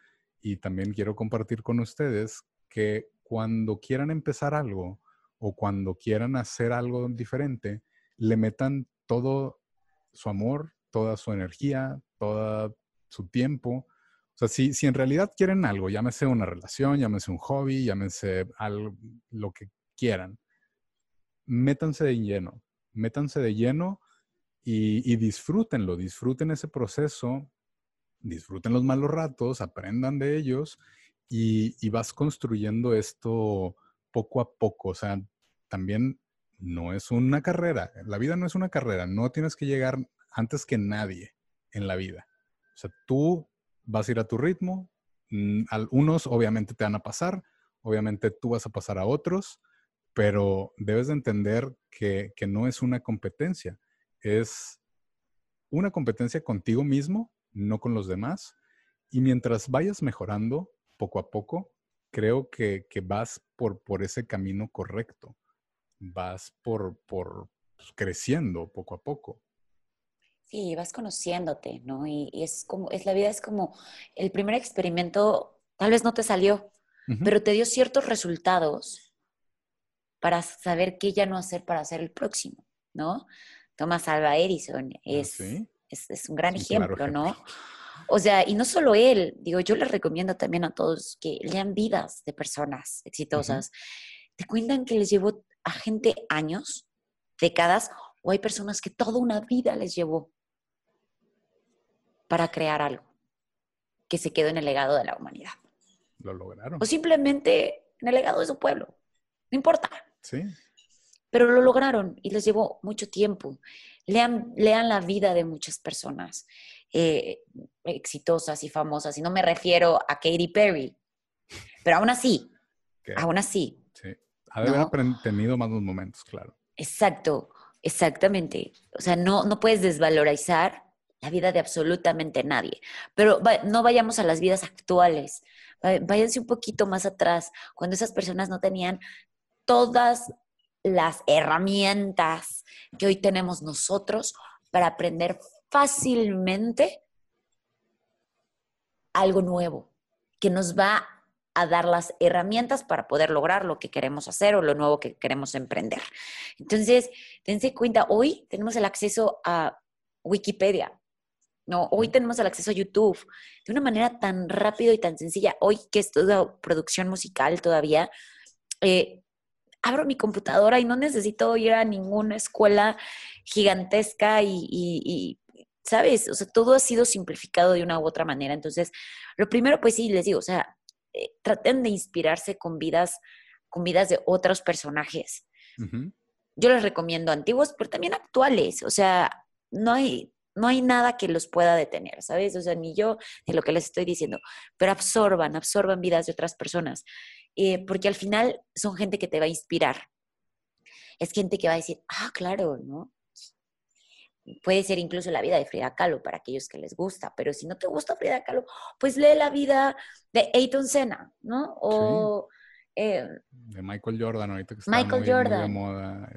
y también quiero compartir con ustedes que cuando quieran empezar algo o cuando quieran hacer algo diferente, le metan todo su amor, toda su energía, todo su tiempo. O sea, si, si en realidad quieren algo, llámese una relación, llámese un hobby, llámese algo, lo que quieran, métanse de lleno, métanse de lleno y, y disfrútenlo, disfruten ese proceso, disfruten los malos ratos, aprendan de ellos y, y vas construyendo esto poco a poco. O sea, también no es una carrera. La vida no es una carrera. No tienes que llegar antes que nadie en la vida. O sea, tú vas a ir a tu ritmo. Mm, Algunos obviamente te van a pasar. Obviamente tú vas a pasar a otros. Pero debes de entender que, no es una competencia. Es una competencia contigo mismo, no con los demás. Y mientras vayas mejorando poco a poco, creo que, vas por ese camino correcto vas por, por pues, creciendo poco a poco. Sí, vas conociéndote, ¿no? Y, es como, es la vida es como el primer experimento, tal vez no te salió, pero te dio ciertos resultados para saber qué ya no hacer para hacer el próximo, ¿no? Thomas Alva Edison ah, es, es, un gran ejemplo, ¿no? O sea, y no solo él, digo, yo les recomiendo también a todos que lean vidas de personas exitosas. Te cuentan que les llevó a gente años, décadas, o hay personas que toda una vida les llevó para crear algo que se quedó en el legado de la humanidad. Lo lograron. O simplemente en el legado de su pueblo. No importa. Sí. Pero lo lograron y les llevó mucho tiempo. Lean, lean la vida de muchas personas eh, exitosas y famosas. Y no me refiero a Katy Perry. Pero aún así, aún así, haber tenido más momentos, claro. Exacto, exactamente. O sea, no, no puedes desvalorizar la vida de absolutamente nadie. Pero no vayamos a las vidas actuales. Váyanse un poquito más atrás, cuando esas personas no tenían todas las herramientas que hoy tenemos nosotros para aprender fácilmente algo nuevo, que nos va a dar las herramientas para poder lograr lo que queremos hacer o lo nuevo que queremos emprender. Entonces, dense cuenta, hoy tenemos el acceso a Wikipedia, ¿no? Hoy tenemos el acceso a YouTube de una manera tan rápida y tan sencilla. Hoy que estudio producción musical todavía, eh, abro mi computadora y no necesito ir a ninguna escuela gigantesca y, ¿sabes? O sea, todo ha sido simplificado de una u otra manera. Entonces, lo primero, pues sí, les digo, o sea, eh, traten de inspirarse con vidas, con vidas de otros personajes, Yo les recomiendo antiguos, pero también actuales. O sea, no hay, no hay nada que los pueda detener, ¿sabes? O sea, ni yo de lo que les estoy diciendo, pero absorban, absorban vidas de otras personas, eh, porque al final son gente que te va a inspirar. Es gente que va a decir, ah, claro, ¿no? Puede ser incluso la vida de Frida Kahlo para aquellos que les gusta, pero si no te gusta Frida Kahlo, pues lee la vida de Ayton Senna, ¿no? O eh, de Michael Jordan, ahorita que está Michael muy, Jordan. de moda.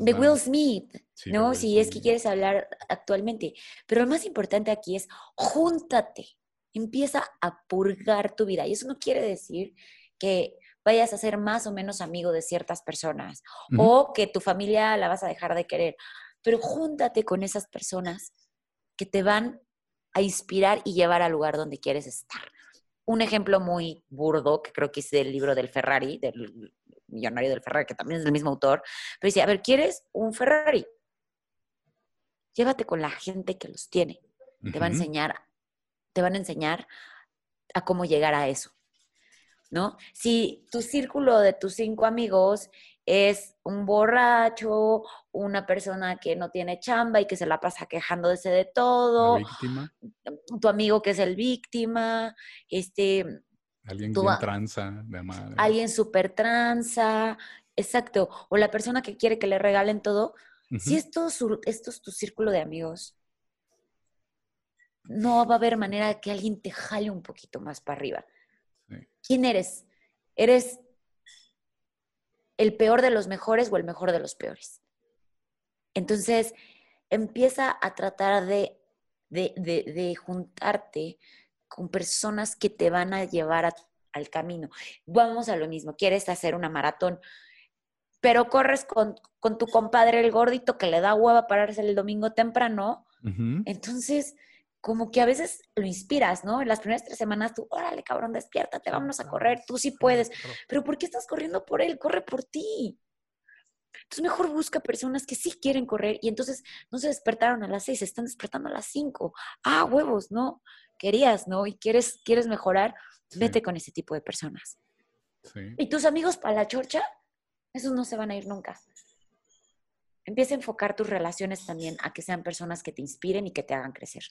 De Will Smith, ¿no? si es que quieres hablar actualmente. Pero lo más importante aquí es júntate, empieza a purgar tu vida. Y eso no quiere decir que vayas a ser más o menos amigo de ciertas personas o que tu familia la vas a dejar de querer. Pero júntate con esas personas que te van a inspirar y llevar al lugar donde quieres estar un ejemplo muy burdo, que creo que es del libro del Ferrari, del millonario del Ferrari, que también es del mismo autor, pero dice, a ver, ¿quieres un Ferrari? Llévate con la gente que los tiene. Te va a enseñar, te van a enseñar a cómo llegar a eso. ¿No? Si tu círculo de tus cinco amigos es un borracho, una persona que no tiene chamba y que se la pasa quejándose de todo, tu amigo que es el víctima, este... Alguien bien tranza, de madre. Alguien súper tranza, exacto. O la persona que quiere que le regalen todo. Si esto, esto es tu círculo de amigos, no va a haber manera de que alguien te jale un poquito más para arriba. ¿Quién eres? ¿Eres el peor de los mejores o el mejor de los peores. Entonces, empieza a tratar de, de, juntarte con personas que te van a llevar al camino. Vamos a lo mismo, quieres hacer una maratón, pero corres con, tu compadre el gordito que le da hueva pararse el domingo temprano. Entonces, como que a veces lo inspiras, ¿no? En las primeras tres semanas tú, órale, cabrón, despiértate, vámonos a correr, tú sí puedes. Pero ¿por qué estás corriendo por él? Corre por ti. Entonces mejor busca personas que sí quieren correr y entonces no se despertaron a las seis, se están despertando a las cinco. Ah, huevos, ¿no? Querías, ¿no? Y quieres, quieres mejorar, vete con ese tipo de personas. Sí. Y tus amigos para la chorcha, esos no se van a ir nunca. Empieza a enfocar tus relaciones también a que sean personas que te inspiren y que te hagan crecer.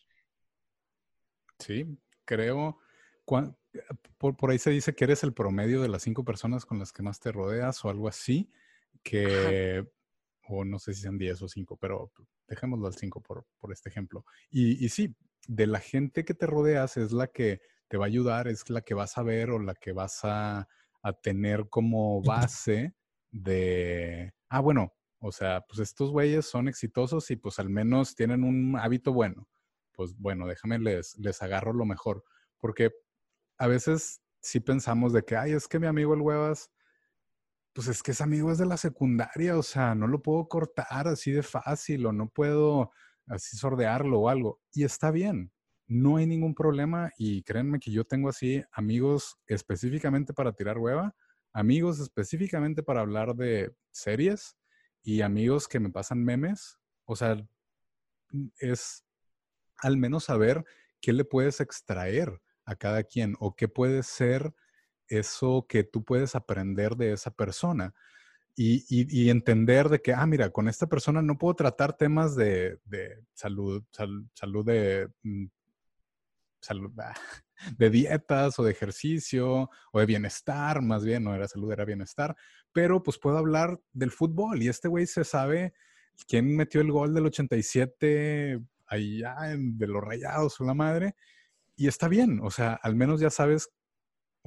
Sí, creo. Por, por, ahí se dice que eres el promedio de las cinco personas con las que más te rodeas o algo así, que, o no sé si sean diez o cinco, pero dejémoslo al cinco por, por este ejemplo. Y, y, sí, de la gente que te rodeas es la que te va a ayudar, es la que vas a ver o la que vas a, a tener como base de, ah, bueno, o sea, pues estos güeyes son exitosos y pues al menos tienen un hábito bueno pues bueno, déjame les, les agarro lo mejor. Porque a veces sí pensamos de que, ay, es que mi amigo el huevas, pues es que ese amigo es de la secundaria, o sea, no lo puedo cortar así de fácil o no puedo así sordearlo o algo. Y está bien, no hay ningún problema y créanme que yo tengo así amigos específicamente para tirar hueva, amigos específicamente para hablar de series y amigos que me pasan memes. O sea, es, al menos saber qué le puedes extraer a cada quien o qué puede ser eso que tú puedes aprender de esa persona. Y, entender de que, ah, mira, con esta persona no puedo tratar temas de, salud, salud de, mm, salud, (laughs) de dietas o de ejercicio o de bienestar, más bien, no era salud, era bienestar, pero pues puedo hablar del fútbol y este güey se sabe quién metió el gol del 87 allá de los rayados o la madre, y está bien, o sea, al menos ya sabes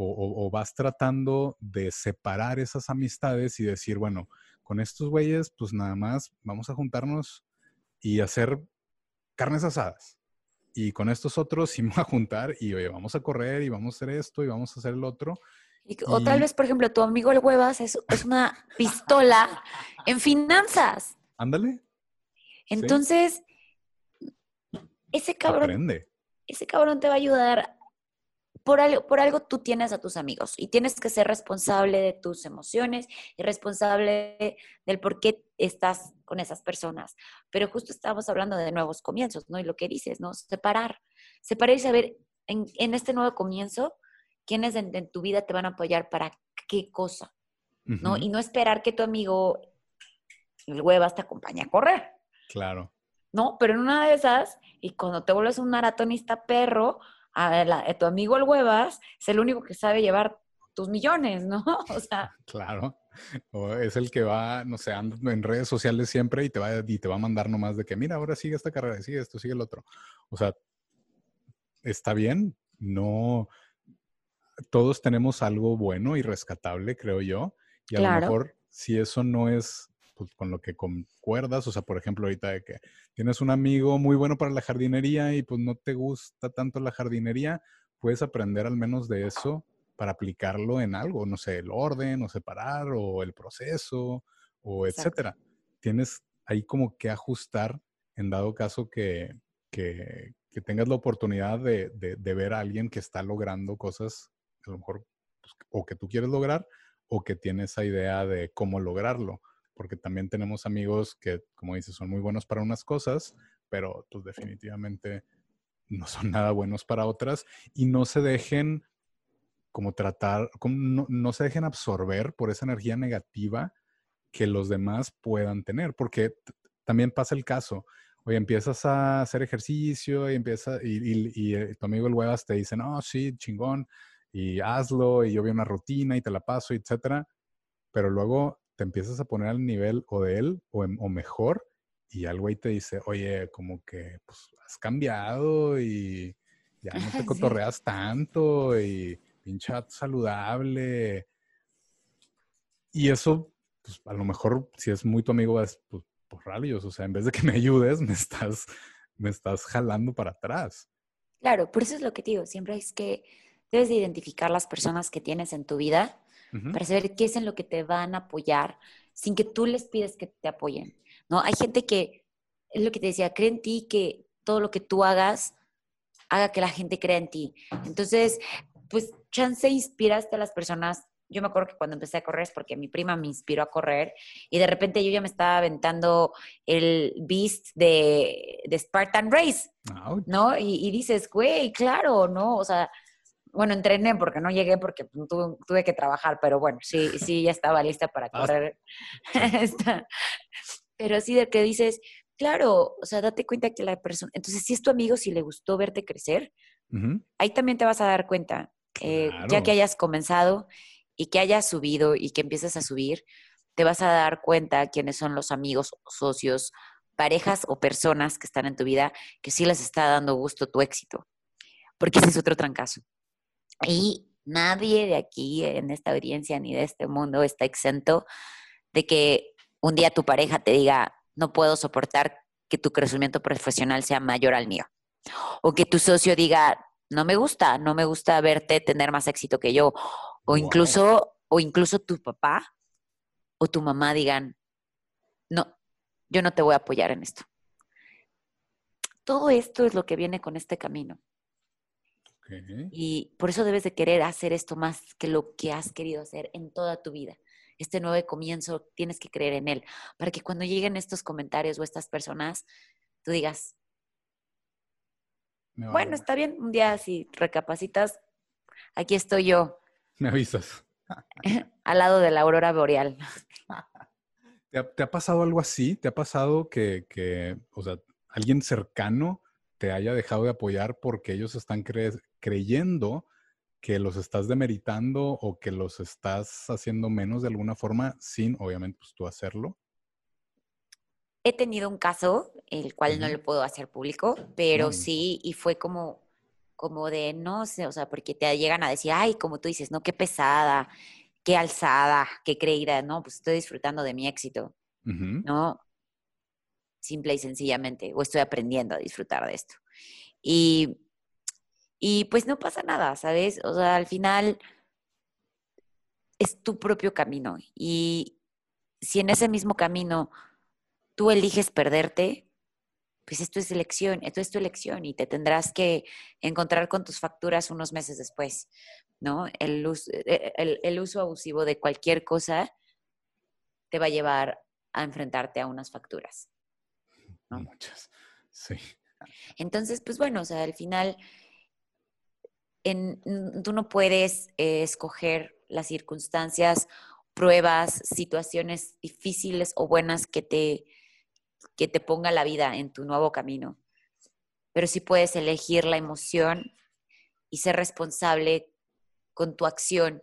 o, vas tratando de separar esas amistades y decir, bueno, con estos güeyes, pues nada más vamos a juntarnos y hacer carnes asadas. Y con estos otros sí voy a juntar y oye, vamos a correr y vamos a hacer esto y vamos a hacer el otro. o tal vez, por ejemplo, tu amigo el huevas es, es una pistola en finanzas. Ándale. Entonces, ese cabrón, ese cabrón te va a ayudar. Por algo, por algo tú tienes a tus amigos y tienes que ser responsable de tus emociones y responsable del por qué estás con esas personas. Pero justo estamos hablando de nuevos comienzos, ¿no? Y lo que dices, ¿no? Separar. Separar y saber en, en este nuevo comienzo quiénes en, tu vida te van a apoyar para qué cosa, ¿no? Y no esperar que tu amigo el huevas te acompaña a correr. Claro. ¿No? Pero en una de esas, y cuando te vuelves un maratonista perro, a, tu amigo el huevas es el único que sabe llevar tus millones, ¿no? (laughs) O sea. (laughs) Claro. O es el que va, no sé, anda en redes sociales siempre y te va, y te va a mandar nomás de que, mira, ahora sigue esta carrera, sigue esto, sigue el otro. O sea, está bien, no. Todos tenemos algo bueno y rescatable, creo yo. Y a lo mejor, si eso no es pues, con lo que concuerdas, o sea, por ejemplo, ahorita de que tienes un amigo muy bueno para la jardinería y pues no te gusta tanto la jardinería, puedes aprender al menos de eso para aplicarlo en algo, no sé, el orden o separar o el proceso o etcétera. Tienes ahí como que ajustar en dado caso que, que, tengas la oportunidad de, de, ver a alguien que está logrando cosas, a lo mejor, pues, o que tú quieres lograr, o que tiene esa idea de cómo lograrlo. Porque también tenemos amigos que, como dices, son muy buenos para unas cosas, pero pues definitivamente no son nada buenos para otras y no se dejen como tratar, como no, se dejen absorber por esa energía negativa que los demás puedan tener, porque también pasa el caso, oye, empiezas a hacer ejercicio y empieza, y, eh, tu amigo el huevas te dice, no, sí, chingón, y hazlo, y yo vi una rutina y te la paso, etcétera, pero luego te empiezas a poner al nivel o de él o, o mejor, y al güey te dice, oye, como que pues, has cambiado y ya no te (laughs) cotorreas tanto y chat saludable. Y eso, pues a lo mejor si es muy tu amigo, es pues, por rayos, o sea, en vez de que me ayudes, (laughs) me estás, me estás jalando para atrás. Claro, por eso es lo que digo, siempre es que debes de identificar las personas que tienes en tu vida para saber qué es en lo que te van a apoyar sin que tú les pides que te apoyen, ¿no? Hay gente que, es lo que te decía, cree en ti que todo lo que tú hagas haga que la gente crea en ti. Entonces, pues chance inspiraste a las personas. Yo me acuerdo que cuando empecé a correr es porque mi prima me inspiró a correr y de repente yo ya me estaba aventando el Beast de, de Spartan Race, ¿no? Y, dices, güey, claro, ¿no? O sea, bueno, entrené porque no llegué porque tuve, tuve, que trabajar, pero bueno, sí, sí, ya estaba lista para correr. (laughs) (laughs) pero sí de que dices, claro, o sea, date cuenta que la persona, entonces si es tu amigo, si le gustó verte crecer, ahí también te vas a dar cuenta eh, ya que hayas comenzado y que hayas subido y que empieces a subir, te vas a dar cuenta quiénes son los amigos, socios, parejas o personas que están en tu vida que sí les está dando gusto tu éxito. Porque ese es otro trancazo. Y nadie de aquí en esta audiencia ni de este mundo está exento de que un día tu pareja te diga, no puedo soportar que tu crecimiento profesional sea mayor al mío. O que tu socio diga, no me gusta, no me gusta verte tener más éxito que yo. O incluso, o incluso tu papá o tu mamá digan, no, yo no te voy a apoyar en esto. Todo esto es lo que viene con este camino. Y por eso debes de querer hacer esto más que lo que has querido hacer en toda tu vida. Este nuevo comienzo, tienes que creer en él, para que cuando lleguen estos comentarios o estas personas, tú digas, bueno, está bien, un día si recapacitas, aquí estoy yo. (laughs) Me avisas. (laughs) al lado de la aurora boreal. (laughs) ¿Te ha, pasado algo así? ¿Te ha pasado que, o sea, alguien cercano te haya dejado de apoyar porque ellos están creyendo que los estás demeritando o que los estás haciendo menos de alguna forma sin, obviamente, pues tú hacerlo? He tenido un caso, el cual no lo puedo hacer público, pero sí, y fue como, como de, no sé, o sea, porque te llegan a decir, ay, como tú dices, no, qué pesada, qué alzada, qué creída, no, pues estoy disfrutando de mi éxito, ¿no? Simple y sencillamente, o estoy aprendiendo a disfrutar de esto. Y, y pues no pasa nada, ¿sabes? O sea, al final es tu propio camino. Y si en ese mismo camino tú eliges perderte, pues esto es elección, esto es tu elección y te tendrás que encontrar con tus facturas unos meses después, ¿no? El uso, e, el, uso abusivo de cualquier cosa te va a llevar a enfrentarte a unas facturas. Muchas, sí. Entonces, pues bueno, o sea, al final en, tú no puedes eh, escoger las circunstancias pruebas, situaciones difíciles o buenas que te, que te ponga la vida en tu nuevo camino. Pero sí puedes elegir la emoción y ser responsable con tu acción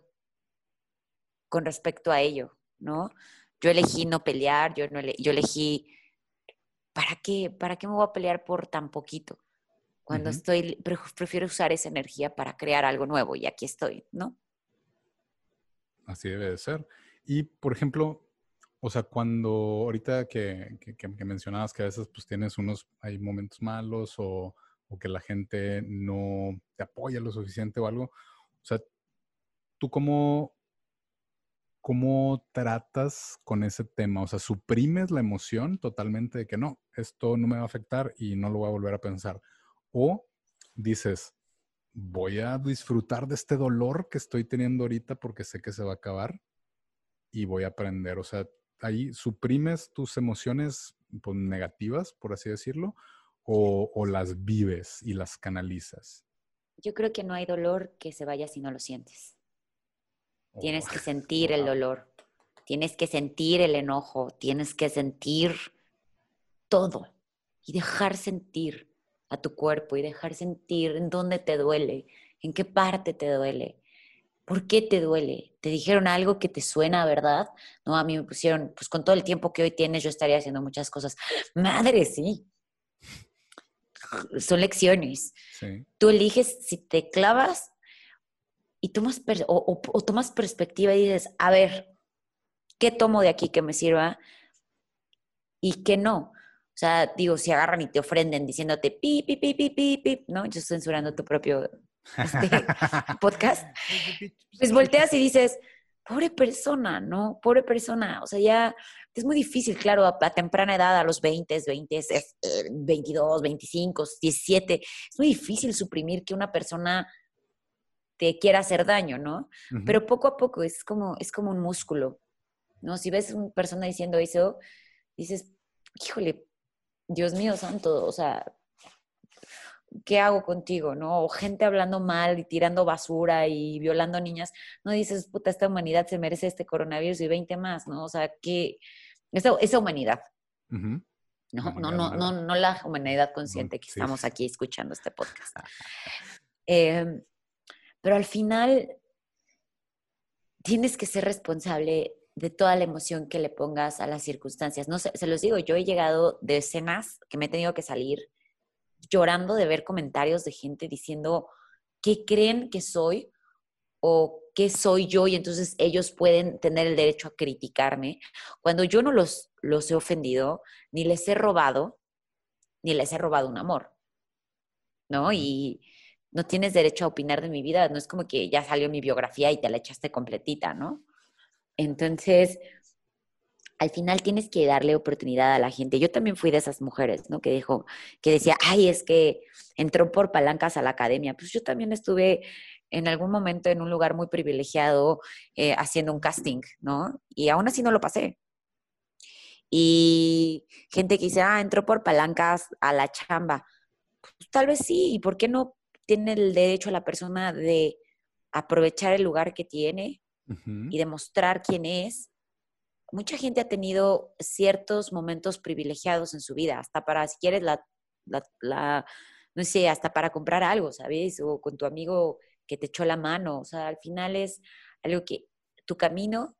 con respecto a ello, ¿no? Yo elegí no pelear, yo, no yo elegí, ¿para qué? ¿Para qué me voy a pelear por tan poquito? Cuando estoy, prefiero usar esa energía para crear algo nuevo y aquí estoy, ¿no? Así debe de ser. Y, por ejemplo, o sea, cuando ahorita que, mencionabas que a veces pues tienes unos, hay momentos malos o, o, que la gente no te apoya lo suficiente o algo, o sea, ¿tú cómo, cómo tratas con ese tema? O sea, ¿suprimes la emoción totalmente de que no, esto no me va a afectar y no lo voy a volver a pensar? ¿O dices, voy a disfrutar de este dolor que estoy teniendo ahorita porque sé que se va a acabar y voy a aprender? O sea, ahí suprimes tus emociones pues, negativas, por así decirlo, o, o las vives y las canalizas. Yo creo que no hay dolor que se vaya si no lo sientes. Tienes que (laughs) sentir el dolor, tienes que sentir el enojo, tienes que sentir todo y dejar sentir a tu cuerpo y dejar sentir en dónde te duele, en qué parte te duele, por qué te duele. ¿Te dijeron algo que te suena, verdad? No, a mí me pusieron, pues con todo el tiempo que hoy tienes yo estaría haciendo muchas cosas. Madre, sí. Son lecciones. Tú eliges si te clavas y tomas, o, tomas perspectiva y dices, a ver, ¿qué tomo de aquí que me sirva y qué no? O sea, digo, si agarran y te ofrenden diciéndote pi, pi, pi, pi, pi, pi, ¿no? Yo estoy censurando tu propio (laughs) este, podcast. Pues volteas y dices, pobre persona, ¿no? Pobre persona. O sea, ya es muy difícil, claro, a, temprana edad, a los 20, 20, 22, 25, 17, es muy difícil suprimir que una persona te quiera hacer daño, ¿no? Pero poco a poco es como, es como un músculo, ¿no? Si ves a una persona diciendo eso, dices, híjole, Dios mío santo, o sea, ¿qué hago contigo, no? O gente hablando mal y tirando basura y violando niñas, no dices, puta, esta humanidad se merece este coronavirus y 20 más, ¿no? O sea, que esa, esa humanidad. No, no, no, no, no la humanidad consciente que estamos aquí escuchando este podcast. eh, pero al final tienes que ser responsable de toda la emoción que le pongas a las circunstancias. No sé, se los digo, yo he llegado de escenas que me he tenido que salir llorando de ver comentarios de gente diciendo qué creen que soy o qué soy yo y entonces ellos pueden tener el derecho a criticarme cuando yo no los, los he ofendido, ni les he robado, ni les he robado un amor, ¿no? Y, no tienes derecho a opinar de mi vida, no es como que ya salió mi biografía y te la echaste completita, ¿no? Entonces, al final tienes que darle oportunidad a la gente. Yo también fui de esas mujeres, ¿no? Que dijo, que decía, ay, es que entró por palancas a la academia. Pues yo también estuve en algún momento en un lugar muy privilegiado eh, haciendo un casting, ¿no? Y aún así no lo pasé. Y gente que dice, ah, entró por palancas a la chamba. Pues tal vez sí, ¿y por qué no tiene el derecho a la persona de aprovechar el lugar que tiene y demostrar quién es. Mucha gente ha tenido ciertos momentos privilegiados en su vida, hasta para, si quieres, la, la, no sé, hasta para comprar algo, ¿sabes? O con tu amigo que te echó la mano. O sea, al final es algo que tu camino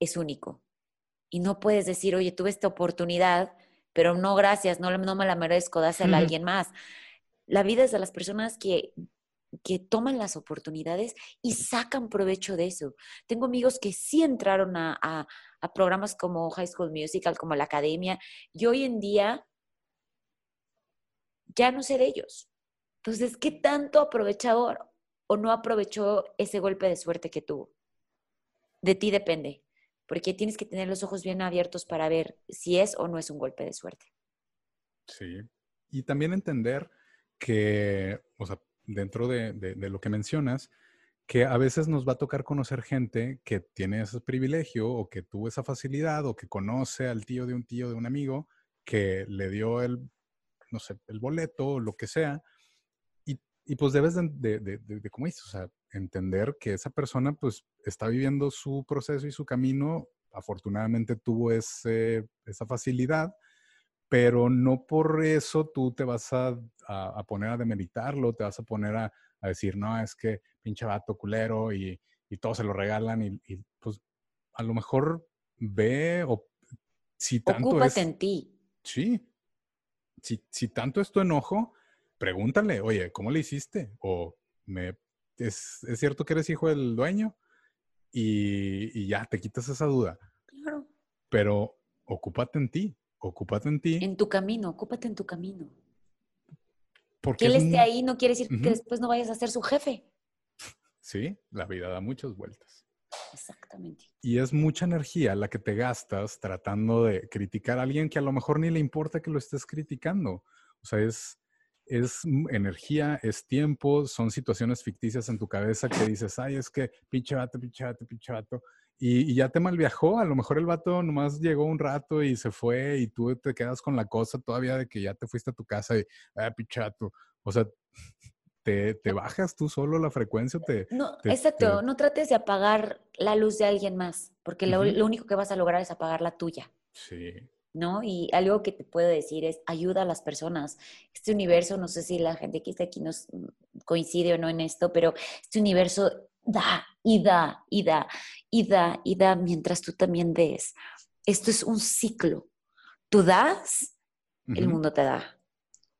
es único. Y no puedes decir, oye, tuve esta oportunidad, pero no, gracias, no, no me la merezco, dásela a alguien más la vida es de las personas que, que toman las oportunidades y sacan provecho de eso. Tengo amigos que sí entraron a, programas como High School Musical, como la Academia, y hoy en día ya no sé de ellos. Entonces, ¿qué tanto aprovechó o no aprovechó ese golpe de suerte que tuvo? De ti depende, porque tienes que tener los ojos bien abiertos para ver si es o no es un golpe de suerte. Sí, y también entender que, o sea, dentro de, lo que mencionas, que a veces nos va a tocar conocer gente que tiene ese privilegio o que tuvo esa facilidad o que conoce al tío de un tío de un amigo que le dio el, no sé, el boleto o lo que sea. Y, y pues debes de, de, de, como dices, o entender que esa persona pues está viviendo su proceso y su camino. Afortunadamente tuvo ese, esa facilidad, pero no por eso tú te vas a, a, poner a demeritarlo, te vas a poner a, a, decir, no, es que pinche vato culero y, y todo se lo regalan y, y, pues a lo mejor ve o si tanto Ocúpate en ti. Sí. Si, si tanto es tu enojo, pregúntale, oye, ¿cómo le hiciste? O me, ¿es, ¿es cierto que eres hijo del dueño? Y, y, ya, te quitas esa duda. Claro. Pero ocúpate en ti, ocúpate en ti. En tu camino, ocúpate en tu camino. Porque que él es esté ahí no quiere decir que después no vayas a ser su jefe. Sí, la vida da muchas vueltas. Exactamente. Y es mucha energía la que te gastas tratando de criticar a alguien que a lo mejor ni le importa que lo estés criticando. O sea, es, es energía, es tiempo, son situaciones ficticias en tu cabeza que dices, ay, es que pinche vato, pinche vato, pinche vato. Y, y ya te malviajó, a lo mejor el vato nomás llegó un rato y se fue y tú te quedas con la cosa todavía de que ya te fuiste a tu casa y, ah, pinche vato. O sea, te, te bajas tú solo la frecuencia, te, No, te- exacto. te- No trates de apagar la luz de alguien más, porque lo, Ujú. lo único que vas a lograr es apagar la tuya. sí, ¿no? Y algo que te puedo decir es ayuda a las personas. Este universo, no sé si la gente que está aquí nos mm, coincide o no en esto, pero este universo da y da y da y da y da mientras tú también des. Esto es un ciclo. Tú das, el mundo te da.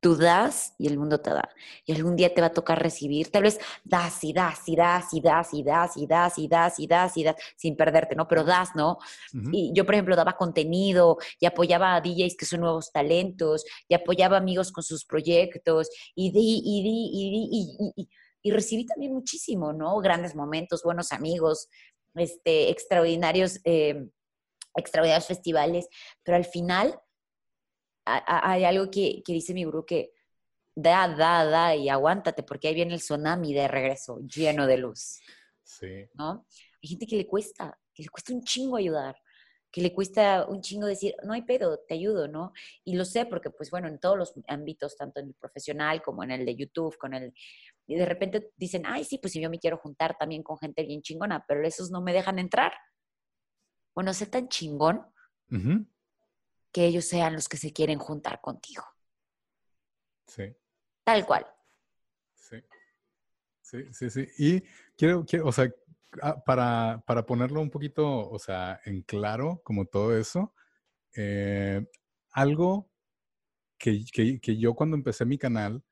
Tú das y el mundo te da. Y algún día te va a tocar recibir. Tal vez das y das y das y das y das y das y das y das y das sin perderte, ¿no? Pero das, ¿no? Y yo, por ejemplo, daba contenido y apoyaba a DJs que son nuevos talentos y apoyaba a amigos con sus proyectos y di, y di, y di, y, y- y- y recibí también muchísimo, ¿no? Grandes momentos, buenos amigos, este, extraordinarios, eh, extraordinarios festivales, pero al final a- a- hay algo que, que dice mi gurú que da, da, da y aguántate porque ahí viene el tsunami de regreso, lleno de luz. Sí. ¿no? Hay gente que le cuesta, que le cuesta un chingo ayudar, que le cuesta un chingo decir, no hay pedo, te ayudo, ¿no? Y lo sé porque, pues bueno, en todos los ámbitos, tanto en el profesional como en el de YouTube, con el... Y de repente dicen, ay, sí, pues si yo me quiero juntar también con gente bien chingona, pero esos no me dejan entrar. Bueno, sé tan chingón que ellos sean los que se quieren juntar contigo. Sí. Tal cual. Sí. Sí, sí, sí. Y quiero, quiero o sea, ah, para, para ponerlo un poquito, o sea, en claro, como todo eso, eh, algo que, que- que yo cuando empecé mi canal,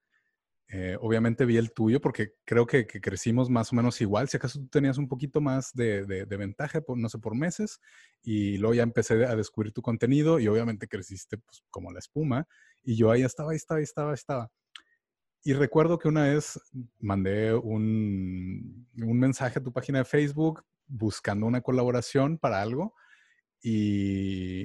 eh, obviamente vi el tuyo porque creo que, que crecimos más o menos igual. Si acaso tú tenías un poquito más de, de- de ventaja, por, no sé, por meses, y luego ya empecé a descubrir tu contenido y obviamente creciste pues, como la espuma. Y yo ahí estaba, ahí estaba, ahí estaba, ahí estaba. Y recuerdo que una vez mandé un, un mensaje a tu página de Facebook buscando una colaboración para algo y,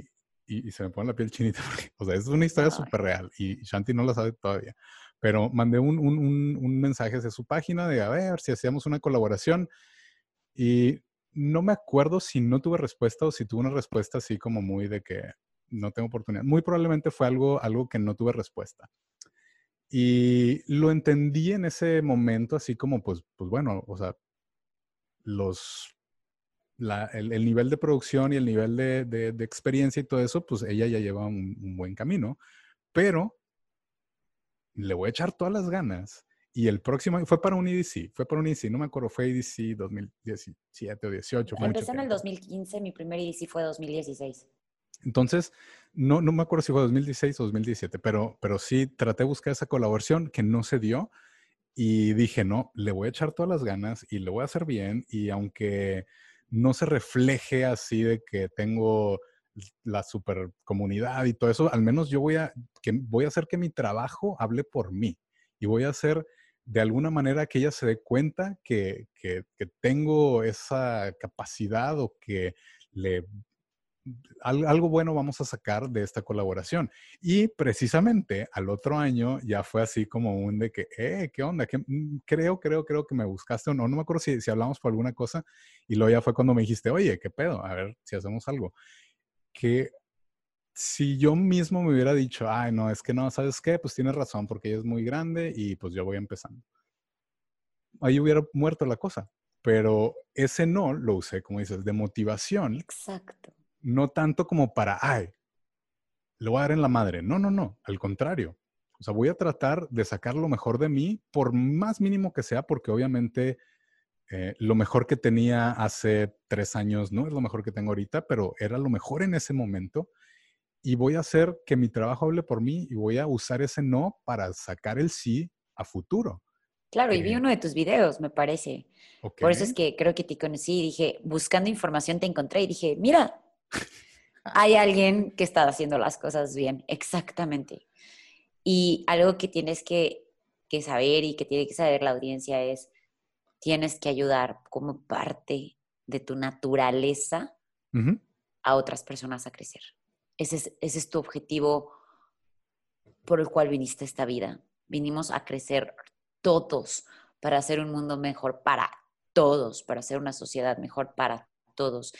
y- y se me pone la piel chinita (laughs) porque, o sea, es una historia súper real y Shanti no la sabe todavía. Pero mandé un, un- un- un mensaje hacia su página de a ver si hacíamos una colaboración y no me acuerdo si no tuve respuesta o si tuve una respuesta así como muy de que no tengo oportunidad. Muy probablemente fue algo, algo que no tuve respuesta. Y lo entendí en ese momento así como, pues, pues bueno, o sea, los, la- el, el nivel de producción y el nivel de, de- de experiencia y todo eso, pues ella ya lleva un, un buen camino, pero le voy a echar todas las ganas. Y el próximo, fue para un EDC, fue para un EDC, no me acuerdo, fue EDC 2017 o 18. fue mucho Empecé en el tiempo. 2015, mi primer EDC fue 2016. Entonces, no, no me acuerdo si fue 2016 o 2017, pero, pero sí traté de buscar esa colaboración que no se dio y dije, no, le voy a echar todas las ganas y le voy a hacer bien y aunque no se refleje así de que tengo la super comunidad y todo eso, al menos yo voy a, que, voy a hacer que mi trabajo hable por mí y voy a hacer de alguna manera que ella se dé cuenta que, que, tengo esa capacidad o que le al- algo bueno vamos a sacar de esta colaboración. Y precisamente al otro año ya fue así como un de que, eh, ¿qué onda? ¿Qué- mm, creo, creo, creo que me buscaste o no. No me acuerdo si, si hablamos por alguna cosa. Y luego ya fue cuando me dijiste, oye, ¿qué pedo? A ver si hacemos algo. Que si yo mismo me hubiera dicho, ay, no, es que no, ¿sabes qué? Pues tienes razón, porque ella es muy grande y pues yo voy empezando. ahí hubiera muerto la cosa. Pero ese no lo usé, como dices, de motivación. Exacto. No tanto como para, ay, lo voy a dar en la madre. No, no, no, al contrario. O sea, voy a tratar de sacar lo mejor de mí, por más mínimo que sea, porque obviamente eh, lo mejor que tenía hace tres años no es lo mejor que tengo ahorita, pero era lo mejor en ese momento. Y voy a hacer que mi trabajo hable por mí y voy a usar ese no para sacar el sí a futuro. Claro, y vi eh, uno de tus videos, me parece. Por eso es que creo que te conocí y dije, buscando información te encontré y dije, mira, (laughs) hay alguien que está haciendo las cosas bien, exactamente. Y algo que tienes que, saber y que tiene que saber la audiencia es, tienes que ayudar como parte de tu naturaleza a otras personas a crecer. Ese es, ese es tu objetivo por el cual viniste a esta vida. Vinimos a crecer todos para hacer un mundo mejor para todos, para hacer una sociedad mejor para todos.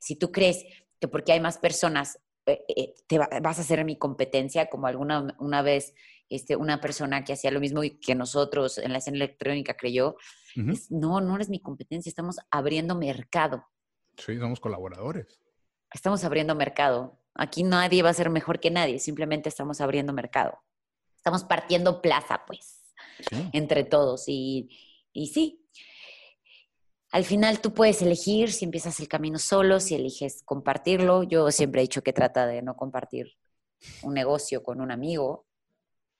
Si tú crees que porque hay más personas eh, eh, te vas a hacer mi competencia, como alguna una vez este, una persona que hacía lo mismo que nosotros en la escena electrónica creyó, no, no eres mi competencia, estamos abriendo mercado. Sí, somos colaboradores. Estamos abriendo mercado. Aquí nadie va a ser mejor que nadie, simplemente estamos abriendo mercado. Estamos partiendo plaza, pues, entre todos. Y, y sí, al final tú puedes elegir si empiezas el camino solo, si eliges compartirlo. Yo siempre he dicho que trata de no compartir un negocio con un amigo.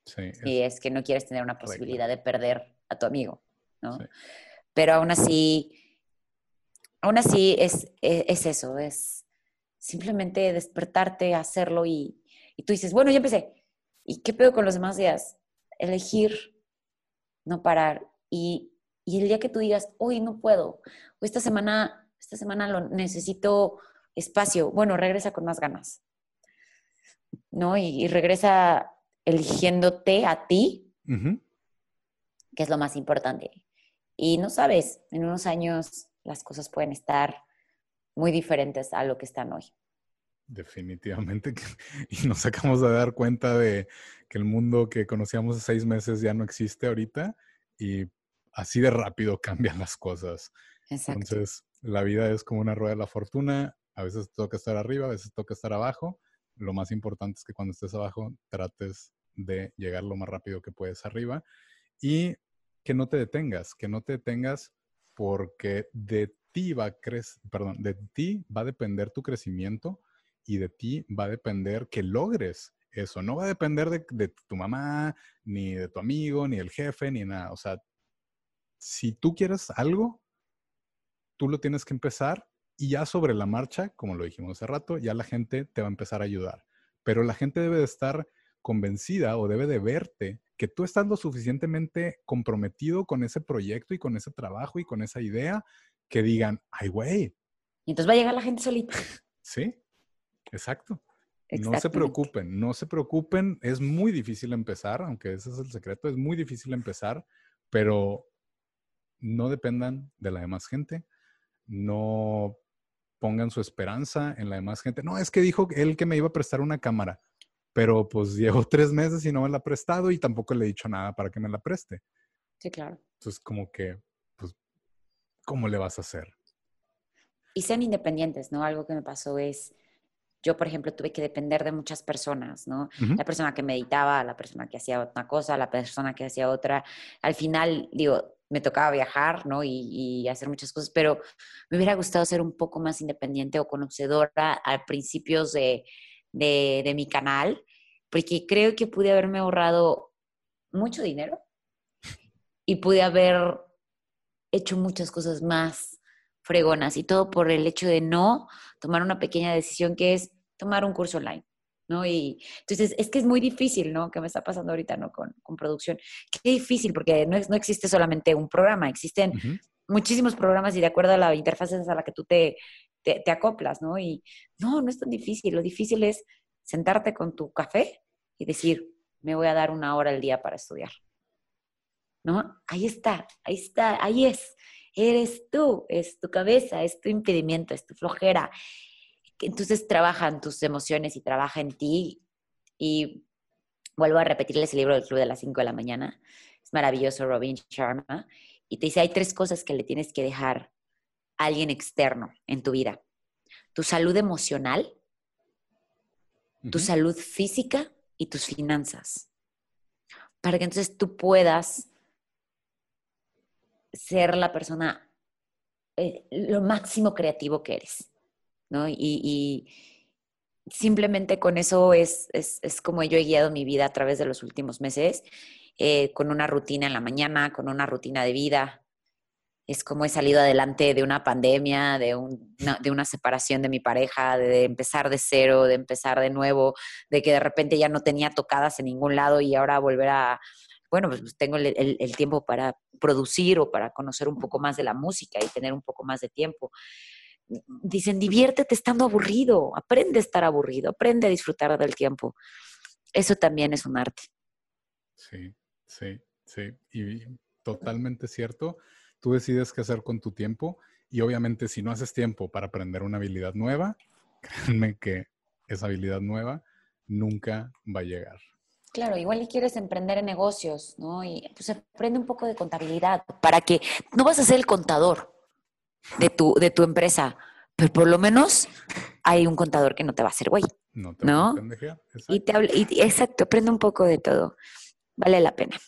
Sí, si es, que no quieres tener una posibilidad de perder a tu amigo, ¿no? Pero aún así, aún así es, e, es, eso, es simplemente despertarte, hacerlo y, y tú dices, bueno, ya empecé. ¿Y qué pedo con los demás días? Elegir, no parar. Y y el día que tú digas, hoy no puedo, o esta semana, esta semana lo necesito espacio, bueno, regresa con más ganas. ¿No? Y, regresa eligiéndote a ti, que es lo más importante. Y no sabes, en unos años las cosas pueden estar muy diferentes a lo que están hoy. Definitivamente. (laughs) Y nos acabamos de dar cuenta de que el mundo que conocíamos hace seis meses ya no existe ahorita. Y así de rápido (laughs) cambian las cosas. Entonces, la vida es como una rueda de la fortuna. A veces toca estar arriba, a veces toca estar abajo. Lo más importante es que cuando estés abajo trates de llegar lo más rápido que puedes arriba y que no te detengas, que no te detengas porque de ti va a perdón, de ti va a depender tu crecimiento y de ti va a depender que logres eso. No va a depender de, de, tu mamá, ni de tu amigo, ni del jefe, ni nada. O sea, si tú quieres algo, tú lo tienes que empezar y ya sobre la marcha, como lo dijimos hace rato, ya la gente te va a empezar a ayudar. Pero la gente debe de estar convencida o debe de verte que tú estás lo suficientemente comprometido con ese proyecto y con ese trabajo y con esa idea que digan, ay, güey. Y entonces va a llegar la gente solita. Sí, exacto. No se preocupen, no se preocupen. Es muy difícil empezar, aunque ese es el secreto, es muy difícil empezar, pero no dependan de la demás gente, no pongan su esperanza en la demás gente. No, es que dijo él que me iba a prestar una cámara, pero pues llevo (laughs) tres meses y no me la ha prestado y tampoco le he dicho nada para que me la preste. Sí, claro. Entonces, como que, pues, ¿cómo le vas a hacer? Y sean independientes, ¿no? Algo que me pasó es, yo, por ejemplo, tuve que depender de muchas personas, ¿no? La persona que meditaba, la persona que hacía una cosa, la persona que hacía otra. Al final, digo, me tocaba viajar, ¿no? Y, hacer muchas cosas, pero me hubiera gustado ser un poco más independiente o conocedora a principios de, de, mi canal, porque creo que pude haberme ahorrado mucho dinero y pude haber hecho muchas cosas más fregonas y todo por el hecho de no tomar una pequeña decisión que es tomar un curso online. ¿no? Y entonces es que es muy difícil, ¿no? Que me está pasando ahorita, ¿no? Con, producción. Qué difícil, porque no, no existe solamente un programa, existen muchísimos programas y de acuerdo a la interfaz a la que tú te, te, acoplas, ¿no? Y no, no es tan difícil. Lo difícil es sentarte con tu café y decir, me voy a dar una hora al día para estudiar. ¿No? Ahí está, ahí está, ahí es. Eres tú, es tu cabeza, es tu impedimento, es tu flojera, entonces trabaja en tus emociones y trabaja en ti. Y vuelvo a repetirles el libro del Club de las 5 de la mañana. Es maravilloso, Robin Sharma. y te dice, hay tres cosas que le tienes que dejar alguien externo en tu vida. Tu salud emocional, tu salud física y tus finanzas. Para que entonces tú puedas ser la persona eh, lo máximo creativo que eres, ¿no? Y, simplemente con eso es, es, como yo he guiado mi vida a través de los últimos meses, eh, con una rutina en la mañana, con una rutina de vida. Es como he salido adelante de una pandemia, de, una, de una separación de mi pareja, de empezar de cero, de empezar de nuevo, de que de repente ya no tenía tocadas en ningún lado y ahora volver a, bueno, pues, pues tengo el, tiempo para producir o para conocer un poco más de la música y tener un poco más de tiempo. Dicen, diviértete estando aburrido, aprende a estar aburrido, aprende a disfrutar del tiempo. Eso también es un arte. Sí, sí, sí. Y totalmente cierto. Tú decides qué hacer con tu tiempo y obviamente si no haces tiempo para aprender una habilidad nueva, (laughs) créanme que esa habilidad nueva nunca va a llegar. Claro, igual y quieres emprender en negocios, ¿no? Y pues aprende un poco de contabilidad para que no vas a ser el contador de tu, de tu empresa, pero por lo menos hay un contador que no te va a hacer güey. No te ¿no? exacto. Y, te y, exacto, aprende un poco de todo. Vale la pena.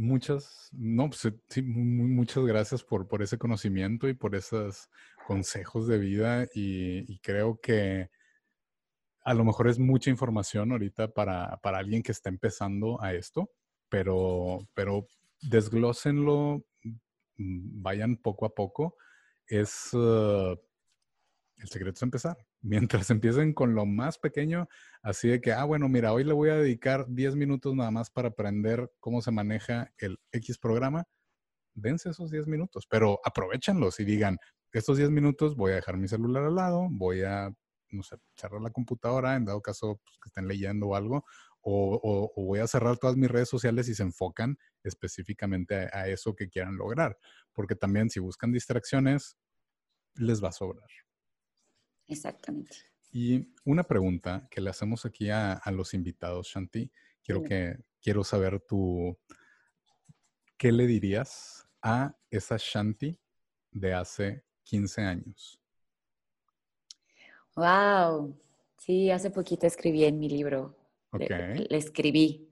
Muchas, no, pues sí, muchas gracias por, por ese conocimiento y por esos consejos de vida y creo que a lo mejor es mucha información ahorita para, alguien que está empezando a esto, pero, pero desglósenlo, mm, vayan poco a poco. Es uh, el secreto es empezar. (laughs) Mientras empiecen con lo más pequeño, así de que, ah, bueno, mira, hoy le voy a dedicar 10 minutos nada más para aprender cómo se maneja el X programa, dense esos 10 minutos, pero aprovechenlos y digan, estos 10 minutos voy a dejar mi celular al lado, voy a no sé, cerrar la computadora, en dado caso pues, que estén leyendo o algo, o, voy a cerrar todas mis redes sociales y se enfocan específicamente a, eso que quieran lograr. Porque también si buscan distracciones, les va a sobrar. Exactamente. Y una pregunta que le hacemos aquí a, los invitados, Shanti, quiero que quiero saber tú, ¿qué le dirías a esa Shanti de hace 15 años? Wow. Sí, hace poquito escribí en mi libro. Le, escribí.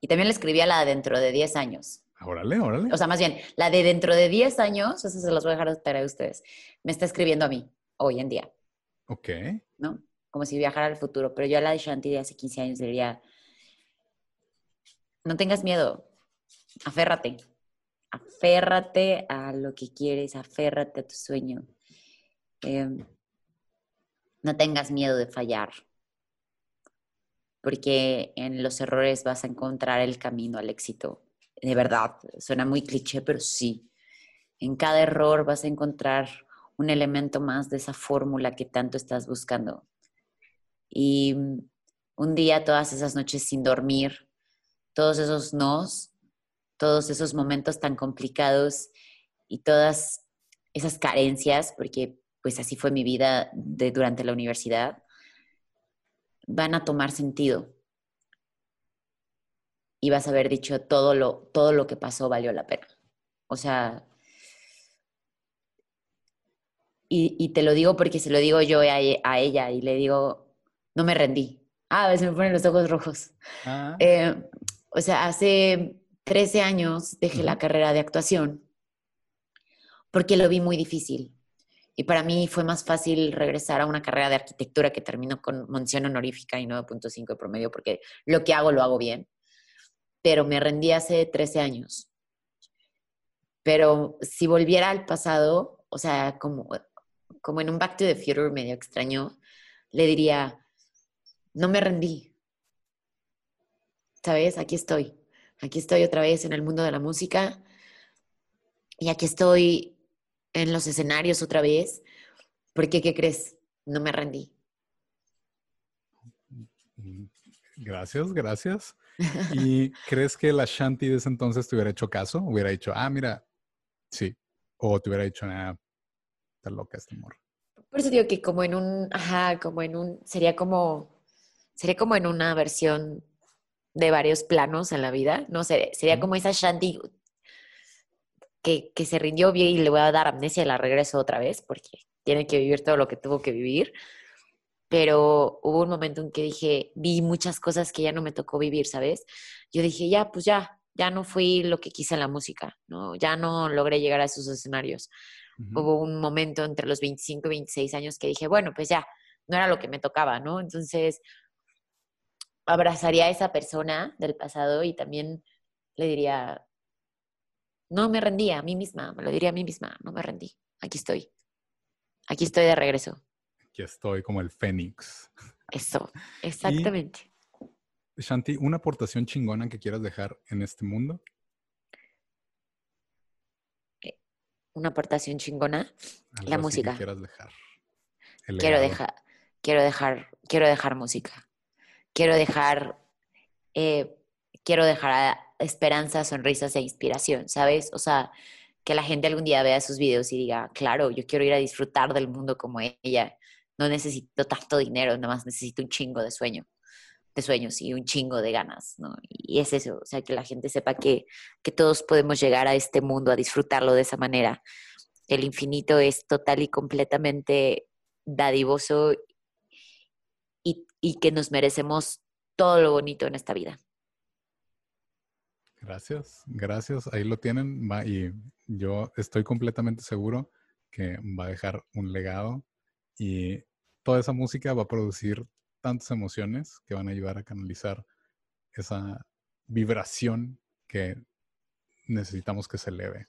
Y también le escribí a la de dentro de 10 años. Órale, órale. O sea, más bien, la de dentro de 10 años, eso se los voy a dejar a ustedes, me está escribiendo a mí, hoy en día. Ok. ¿No? Como si viajara al futuro. Pero yo a la de Shanti de hace 15 años diría, no tengas miedo, aférrate. Aférrate a lo que quieres, aférrate a tu sueño. Eh, no tengas miedo de fallar, porque en los errores vas a encontrar el camino al éxito. De verdad, suena muy cliché, pero sí. En cada error vas a encontrar un elemento más de esa fórmula que tanto estás buscando. Y un día, todas esas noches sin dormir, todos esos nos, todos esos momentos tan complicados y todas esas carencias, porque pues así fue mi vida de, durante la universidad, van a tomar sentido. Y vas a haber dicho todo lo, todo lo que pasó valió la pena. O sea, y, te lo digo porque se lo digo yo a, ella y le digo, no me rendí. Ah, a veces me ponen los ojos rojos. Ah. Eh, o sea, hace 13 años dejé la carrera de actuación porque lo vi muy difícil. Y para mí fue más fácil regresar a una carrera de arquitectura que terminó con mención honorífica y 9.5 de promedio, porque lo que hago lo hago bien. Pero me rendí hace 13 años. Pero si volviera al pasado, o sea, como, como en un Back to the Future medio extraño, le diría, no me rendí. ¿Sabes? Aquí estoy. Aquí estoy otra vez en el mundo de la música. Y aquí estoy en los escenarios otra vez, porque, ¿qué crees? No me rendí. Gracias, gracias. (laughs) ¿Y crees que la Shanti de ese entonces te hubiera hecho caso? Hubiera dicho, ah, mira, sí. O te hubiera dicho, ah, está loca este amor. Por eso digo que como en un, ajá, como en un, sería como, sería como en una versión de varios planos en la vida, ¿no? Sería, sería como esa Shanti que, que se rindió bien y le voy a dar amnesia y la regreso otra vez porque tiene que vivir todo lo que tuvo que vivir. Pero hubo un momento en que dije, vi muchas cosas que ya no me tocó vivir, ¿sabes? Yo dije, ya, pues ya, ya no fui lo que quise en la música, ¿no? Ya no logré llegar a esos escenarios. Hubo un momento entre los 25 y 26 años que dije, bueno, pues ya, no era lo que me tocaba, ¿no? Entonces, abrazaría a esa persona del pasado y también le diría, no me rendí a mí misma, me lo diría a mí misma, no me rendí, aquí estoy, aquí estoy de regreso. Aquí estoy como el fénix. Eso, exactamente. Shanti, ¿una aportación chingona que quieras dejar en este mundo? Eh, una aportación chingona, la música. dejar. quiero dejar, quiero dejar, quiero dejar música. Quiero dejar, eh, quiero dejar esperanza, sonrisas e inspiración, ¿sabes? O sea, que la gente algún día vea sus videos y diga, claro, yo quiero ir a disfrutar del mundo como ella. No necesito tanto dinero, nada más necesito un chingo de sueño, de sueños y un chingo de ganas, ¿no? Y es eso, o sea, que la gente sepa que, que todos podemos llegar a este mundo a disfrutarlo de esa manera. El infinito es total y completamente dadivoso y, y que nos merecemos todo lo bonito en esta vida. Gracias, gracias. Ahí lo tienen. Y yo estoy completamente seguro que va a dejar un legado y toda esa música va a producir tantas emociones que van a ayudar a canalizar esa vibración que necesitamos que se eleve.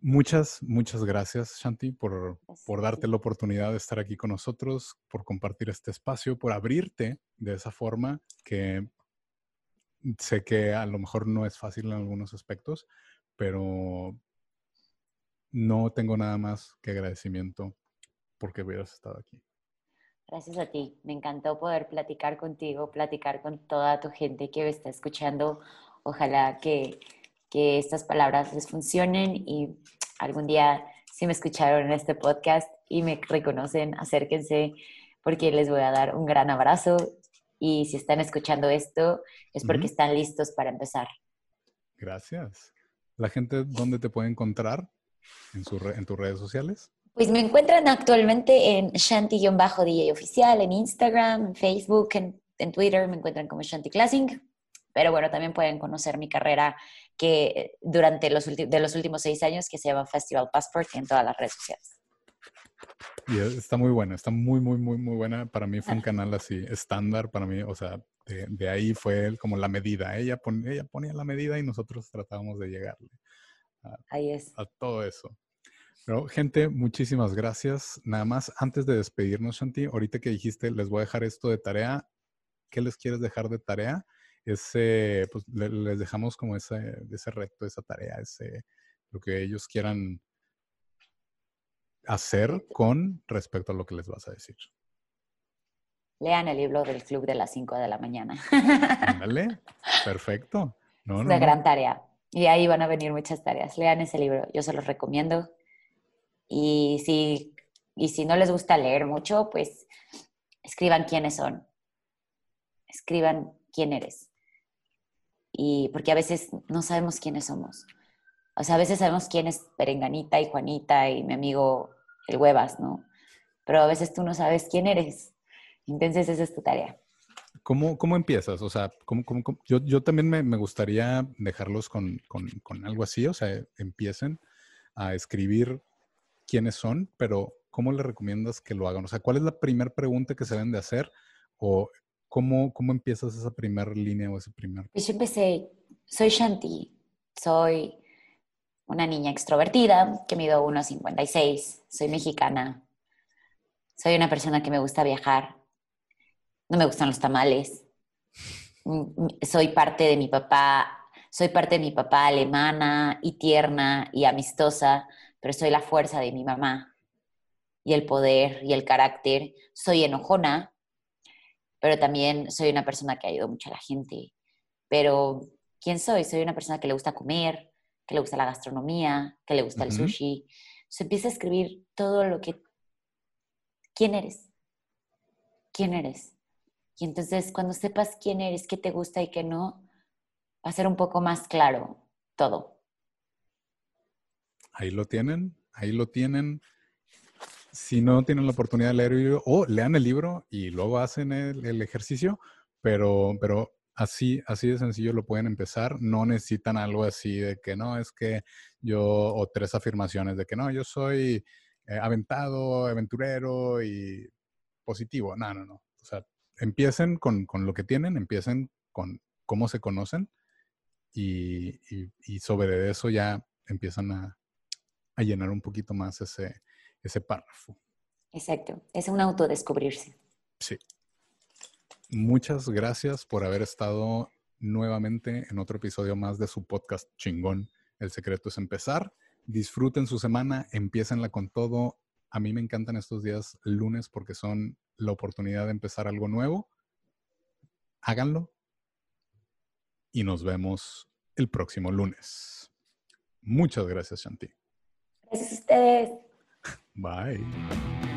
Muchas, muchas gracias, Shanti, por, por darte la oportunidad de estar aquí con nosotros, por compartir este espacio, por abrirte de esa forma que sé que a lo mejor no es fácil en algunos aspectos, pero no tengo nada más que agradecimiento porque hubieras estado aquí. Gracias a ti. Me encantó poder platicar contigo, platicar con toda tu gente que me está escuchando. Ojalá que, que estas palabras les funcionen y algún día, si me escucharon en este podcast y me reconocen, acérquense porque les voy a dar un gran abrazo y si están escuchando esto es porque están listos para empezar. Gracias. ¿La gente dónde te puede encontrar? ¿En, su en tus redes sociales? Pues me encuentran actualmente en Shanti-DJ oficial, en Instagram, en Facebook, en, en, Twitter me encuentran como Shanti Classing. Pero bueno, también pueden conocer mi carrera que durante los, de los últimos seis años que se llama Festival Passport en todas las redes sociales. Y está muy buena, está muy, muy, muy, muy buena. Para mí fue un canal así estándar, para mí, o sea, de, ahí fue como la medida. Ella, ella ponía la medida y nosotros tratábamos de llegarle a, ahí es. a todo eso. Pero, gente, muchísimas gracias. Nada más, antes de despedirnos, Shanti, ahorita que dijiste, les voy a dejar esto de tarea. ¿Qué les quieres dejar de tarea? Ese, pues les dejamos como ese, ese reto, esa tarea, ese, lo que ellos quieran hacer con respecto a lo que les vas a decir? Lean el libro del club de las 5 de la mañana. Ándale, (laughs) perfecto. es una gran tarea. Y ahí van a venir muchas tareas. Lean ese libro, yo se los recomiendo. Y si, y si no les gusta leer mucho, pues escriban quiénes son. Escriban quién eres. Y porque a veces no sabemos quiénes somos. O sea, a veces sabemos quién es Perenganita y Juanita y mi amigo el huevas, ¿no? Pero a veces tú no sabes quién eres. Entonces esa es tu tarea. ¿Cómo, cómo empiezas? O sea, ¿cómo, cómo, Yo, yo, también me, me gustaría dejarlos con, con, con, algo así, o sea, empiecen a escribir quiénes son, pero ¿cómo le recomiendas que lo hagan? O sea, ¿cuál es la primera pregunta que se deben de hacer? ¿O cómo, cómo empiezas esa primera línea o ese primer...? Pues yo empecé, soy Shanti, soy una niña extrovertida que mido 1,56, soy mexicana, soy una persona que me gusta viajar, no me gustan los tamales, mm, soy parte de mi papá, soy parte de mi papá alemana y tierna y amistosa, pero soy la fuerza de mi mamá y el poder y el carácter, soy enojona, pero también soy una persona que ha ayudado mucho a la gente. Pero, ¿quién soy? Soy una persona que le gusta comer, que le gusta la gastronomía, que le gusta el sushi. Se empieza a escribir todo lo que... ¿Quién eres? ¿Quién eres? Y entonces cuando sepas quién eres, qué te gusta y qué no, va a ser un poco más claro todo. Ahí lo tienen, ahí lo tienen. Si no tienen la oportunidad de leer el libro, o lean el libro y luego hacen el, ejercicio, pero, pero así, así de sencillo lo pueden empezar. No necesitan algo así de que no, es que yo, o tres afirmaciones de que no, yo soy eh, aventado, aventurero y positivo. No, no, no. O sea, empiecen con, con lo que tienen, empiecen con cómo se conocen y, y, sobre eso ya empiezan a, a, llenar un poquito más ese, ese párrafo. Exacto, es un autodescubrirse. Sí. Muchas gracias por haber estado nuevamente en otro episodio más de su podcast chingón. El secreto es empezar. Disfruten su semana, empiecenla con todo. A mí me encantan estos días lunes porque son la oportunidad de empezar algo nuevo. Háganlo, y nos vemos el próximo lunes. Muchas gracias, Shanti. Gracias a ustedes. Bye.